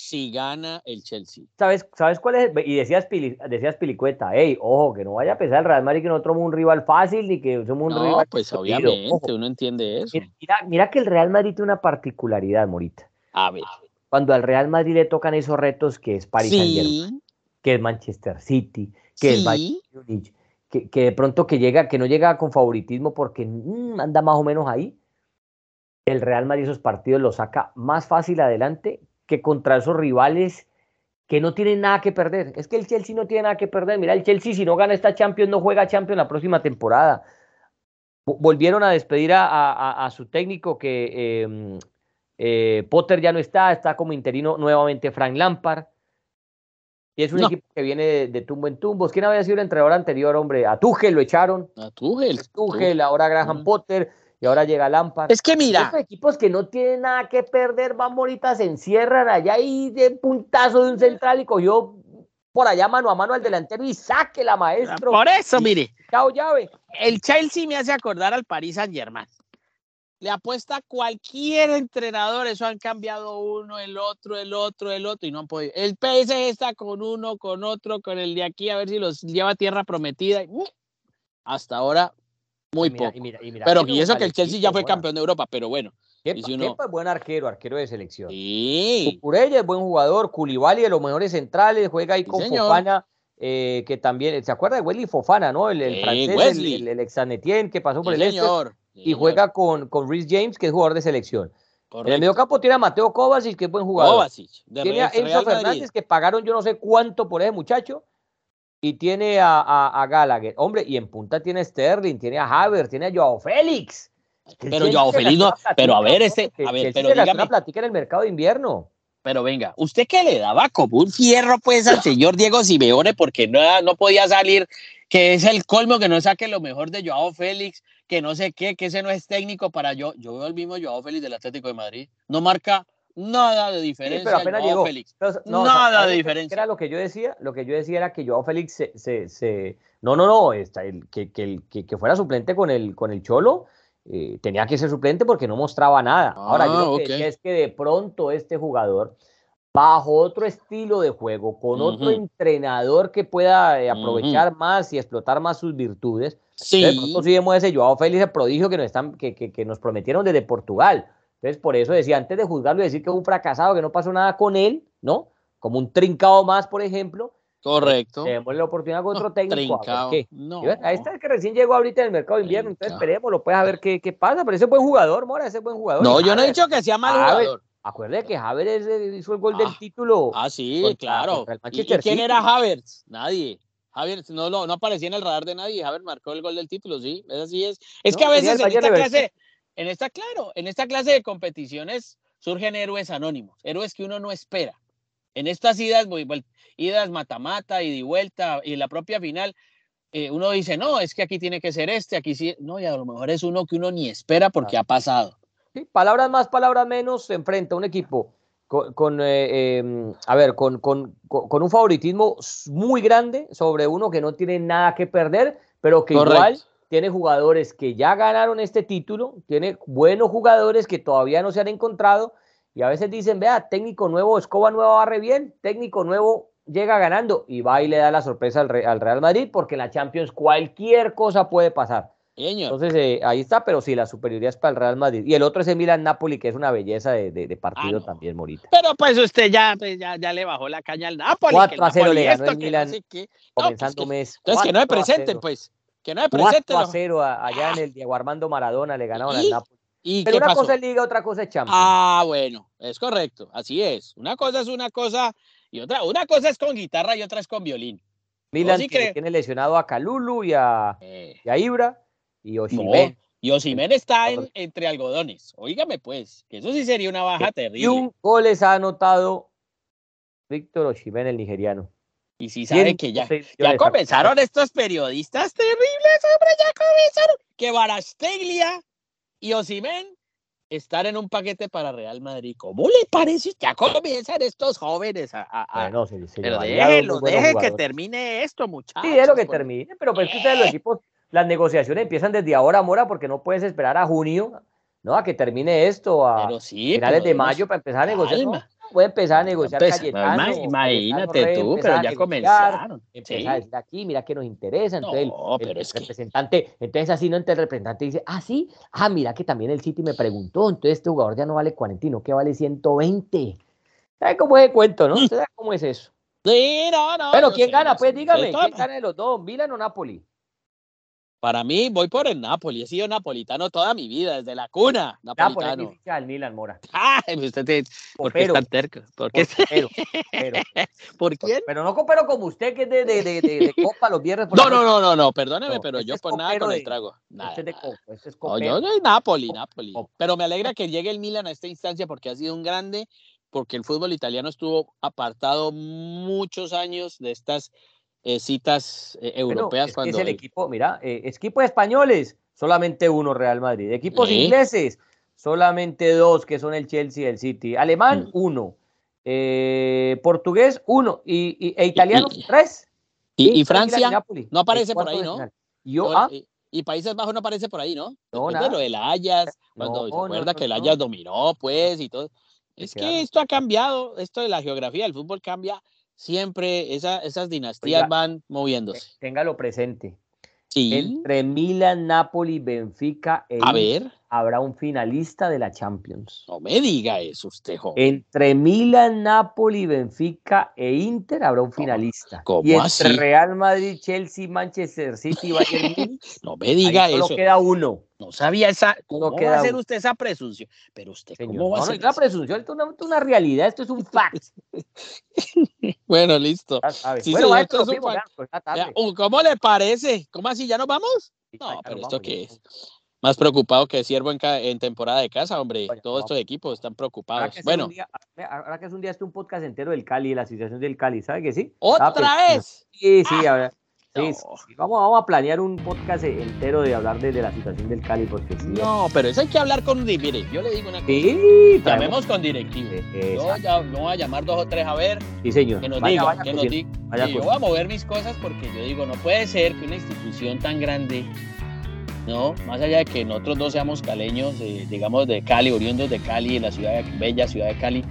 si gana el Chelsea. ¿Sabes, ¿Sabes cuál es? Y decías, decías Pilicueta, hey, ojo, que no vaya a pesar el Real Madrid que nosotros somos un rival fácil ni que somos un no, rival. pues obviamente, uno entiende eso. Mira, mira, que el Real Madrid tiene una particularidad, Morita. A ver. Cuando al Real Madrid le tocan esos retos que es Paris Saint Germain, que es Manchester City, que es Bayern Munich, que, que, de pronto que llega, que no llega con favoritismo porque mm, anda más o menos ahí. El Real Madrid esos partidos los saca más fácil adelante que contra esos rivales que no tienen nada que perder. Es que el Chelsea no tiene nada que perder. Mira, el Chelsea si no gana esta Champions no juega Champions la próxima temporada. Volvieron a despedir a, su técnico que em, eh, Potter ya no está, está como interino nuevamente Frank Lampard. Y es un equipo que viene de, tumbo en tumbos. ¿Quién había sido el entrenador anterior, hombre? A Tuchel lo echaron. A Tuchel. Tuchel, ahora Graham Potter y ahora llega Lampard. Es que mira. Equipos que no tienen nada que perder, van ahorita, se encierran allá y de puntazo de un central y cogió por allá mano a mano al delantero y saque la maestro. Por eso, mire. Chao llave. El Chelsea me hace acordar al Paris Saint Germain. Le apuesta cualquier entrenador, eso han cambiado uno, el otro, el otro, el otro, y no han podido. El PSG está con uno, con otro, con el de aquí, a ver si los lleva a tierra prometida. Uh, hasta ahora muy poco. pero y eso que el Chelsea ya fue campeón de Europa, pero bueno. Kepa, si es buen arquero, arquero de selección. Sí. Cucurella es buen jugador, Culibali de los mejores centrales, juega ahí con Fofana, eh, que también, ¿se acuerda de Wesley Fofana, no? El, el francés, el, el, el que pasó por el señor. y juega con, con Rhys James, que es jugador de selección. En el medio campo tiene a Mateo Kovacic, que es buen jugador. Kovacic, tiene a Enzo Fernández, que pagaron yo no sé cuánto por ese muchacho y tiene a, a, Gallagher. Hombre, y en punta tiene Sterling, tiene a Haver, tiene a Joao Félix. Pero Joao Félix no, pero a ver, ese, a ver, pero dígame. platica en el mercado de invierno. Pero venga, ¿usted qué le daba como un fierro pues al señor Diego Simeone porque no, no podía salir, que es el colmo que no saque lo mejor de Joao Félix, que no sé qué, que ese no es técnico para yo, yo veo el mismo Joao Félix del Atlético de Madrid, no marca Nada de diferencia. pero apenas llegó. Félix. Nada de diferencia. Era lo que yo decía, lo que yo decía era que Joao Félix se, se, no, no, no, está, el, que, que, que, fuera suplente con el, con el Cholo, eh, tenía que ser suplente porque no mostraba nada. Ahora, yo lo ah, que decía es que de pronto este jugador, bajo otro estilo de juego, con otro entrenador que pueda eh, aprovechar más y explotar más sus virtudes, sí. de pronto sí vemos ese Joao Félix, el prodigio que nos, están, que, que nos prometieron desde Portugal. Entonces, por eso decía, antes de juzgarlo y decir que es un fracasado, que no pasó nada con él, ¿no? Como un trincado más, por ejemplo. Correcto. Tenemos la oportunidad con otro técnico. A qué. No. Ahí está el que recién llegó ahorita en el mercado de invierno, entonces esperemos, lo puedes ver qué, qué pasa, pero ese es buen jugador, Mora, ese es buen jugador. No, yo no he dicho que sea mal jugador. Acuérdate que Havertz hizo el gol del ah, título. Ah, sí, claro. ¿Y, quién era Havertz? Nadie. Havertz no, no, no aparecía en el radar de nadie. Havertz marcó el gol del título, sí. Es así es. Es que a veces en esta clase, en esta, claro, en esta clase de competiciones surgen héroes anónimos, héroes que uno no espera. En estas idas, idas mata-mata, y de vuelta, y en la propia final, eh, uno dice, no, es que aquí tiene que ser este, aquí sí, no, y a lo mejor es uno que uno ni espera porque ha pasado. Sí, palabras más, palabras menos, se enfrenta un equipo con, eh, em, a ver, con, con, un favoritismo muy grande sobre uno que no tiene nada que perder, pero que igual tiene jugadores que ya ganaron este título, tiene buenos jugadores que todavía no se han encontrado y a veces dicen, vea, técnico nuevo, escoba nueva barre bien, técnico nuevo llega ganando y va y le da la sorpresa al, Real Madrid porque en la Champions cualquier cosa puede pasar. Entonces eh, ahí está, pero sí, la superioridad es para el Real Madrid. Y el otro es el Milan Napoli, que es una belleza de, partido ah, también, Morita. Pero pues usted ya, pues, ya, ya, le bajó la caña al Napoli. 4 a 0 le ganó el Milan pues, comenzando mes. Entonces que no me presenten, pues. Que no me presenten. 4 a 0 allá en el Diego Armando Maradona le ganaron al Napoli. ¿Y Pero una cosa es Liga, otra cosa es Champions. Ah, bueno, es correcto, así es. Una cosa es una cosa y otra, una cosa es con guitarra y otra es con violín. Milan tiene lesionado a Calulu y a, eh. y a Ibra y Oshimen. y Oshimen está entre algodones. Óigame pues, que eso sí sería una baja terrible. Y un gol les ha anotado Víctor Oshimen, el nigeriano. Y si saben que ya, ya comenzaron estos periodistas terribles, hombre, ya comenzaron. Que Barasteglia y Osimen estar en un paquete para Real Madrid. ¿Cómo le parece? Ya comienzan estos jóvenes a. a, pero déjelo, deje que termine esto, muchachos. Sí, es lo que termine, pero pues que los equipos las negociaciones empiezan desde ahora, Mora, porque no puedes esperar a junio, ¿no? A que termine esto, a finales de mayo para empezar a negociar. ¿no? Puede empezar a negociar Cayetano, Imagínate tú, pero ya comenzaron. Empezar a decir aquí, mira que nos interesa. Entonces, no, el, representante, entonces así no entra el representante dice, ah, sí, ah, mira que también el City me preguntó, entonces este jugador ya no vale 40, no que vale 120. ¿Sabes cómo es el cuento, no? ¿Sabes cómo es eso? Sí, no, no. Pero ¿quién gana? Pues dígame, ¿quién gana de los dos? ¿Milan o Napoli? Para mí, voy por el Napoli. He sido napolitano toda mi vida, desde la cuna. Napolitano. Napoli, Milan, Mora. Ah, usted te, ¿por qué está terco? ¿Por qué? Pero, pero, ¿Por quién? Pero no coopero como usted, que es de, de, de, de copa los viernes. Por no, no, no, no, no, perdóneme, pero yo por nada con el trago. Nada, este es este es no, yo soy Napoli, Napoli. Pero me alegra que llegue el Milan a esta instancia porque ha sido un grande, porque el fútbol italiano estuvo apartado muchos años de estas eh, citas eh, europeas. cuando es el equipo, mira, eh, equipos españoles, solamente uno Real Madrid. Equipos ingleses, solamente dos, que son el Chelsea y el City. Alemán, mm. uno. portugués, uno. Y, e italiano, tres. Y, Francia no aparece por ahí, ¿no? Yo, ah. y, Países Bajos no aparece por ahí, ¿no? No, nada. de lo del Ayas, cuando se acuerda que el Ayas dominó, pues, y todo. Es que esto ha cambiado, esto de la geografía del fútbol cambia siempre esas dinastías van moviéndose. Téngalo presente. Sí. Entre Milan, Napoli, Benfica e A ver habrá un finalista de la Champions. No me diga eso usted, joven. Entre Milan, Napoli, Benfica e Inter habrá un finalista. ¿Cómo y entre Real Madrid, Chelsea, Manchester City, Bayern Munich. no me diga eso. Solo queda uno. No sabía esa. ¿Cómo va a hacer usted esa presunción? Pero usted, ¿cómo va a hacer? No, es una presunción, esto es una, realidad, esto es un fact. bueno, listo. bueno, esto es un fact. ¿Cómo le parece? ¿Cómo así? ¿Ya nos vamos? No, pero ¿esto qué es? Más preocupado que Siervo en, en temporada de casa, hombre. Todos estos equipos están preocupados. bueno. ahora que es un día, este un podcast entero del Cali, la situación del Cali, ¿sabe que sí? ¿Otra pues, vez? Sí, sí, ah, Sí, Vamos, vamos a planear un podcast entero de hablar de, la situación del Cali, porque sí. No, pero eso hay que hablar con. Mire, yo le digo una cosa. Sí, llamemos con directivo. Yo ya, no voy a llamar dos o tres a ver. Sí, señor. Que nos digan, que nos digan. yo voy a mover mis cosas porque yo digo, no puede ser que una institución tan grande ¿no? Más allá de que nosotros dos seamos caleños, digamos de Cali, oriundos de Cali, en la ciudad bella ciudad de Cali,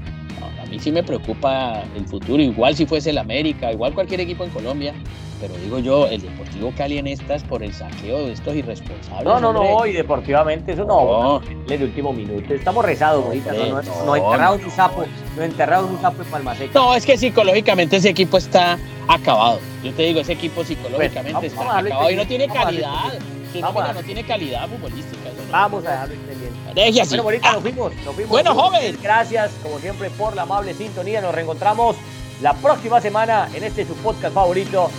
a mí sí me preocupa el futuro, igual si fuese el América, igual cualquier equipo en Colombia, pero digo yo, el Deportivo Cali en estas por el saqueo de estos irresponsables. No, no, no, y deportivamente eso no, no. el último minuto. Estamos rezados, no, no, no, no, enterrados un sapo, no enterrados un sapo en Palmaseca. No, es que psicológicamente ese equipo está acabado. Yo te digo, ese equipo psicológicamente está acabado y no tiene calidad no tiene calidad futbolística. Vamos a dejarlo así. Bueno, bonita, nos fuimos, nos fuimos. Bueno, joven. Gracias, como siempre, por la amable sintonía. Nos reencontramos la próxima semana en este su podcast favorito,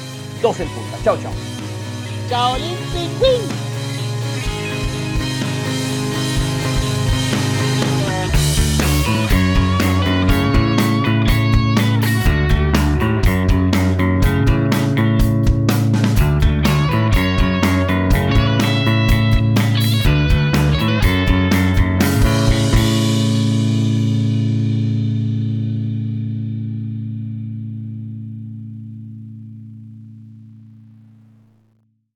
Dos en Punta. Chao, chao. Chao, Lindsay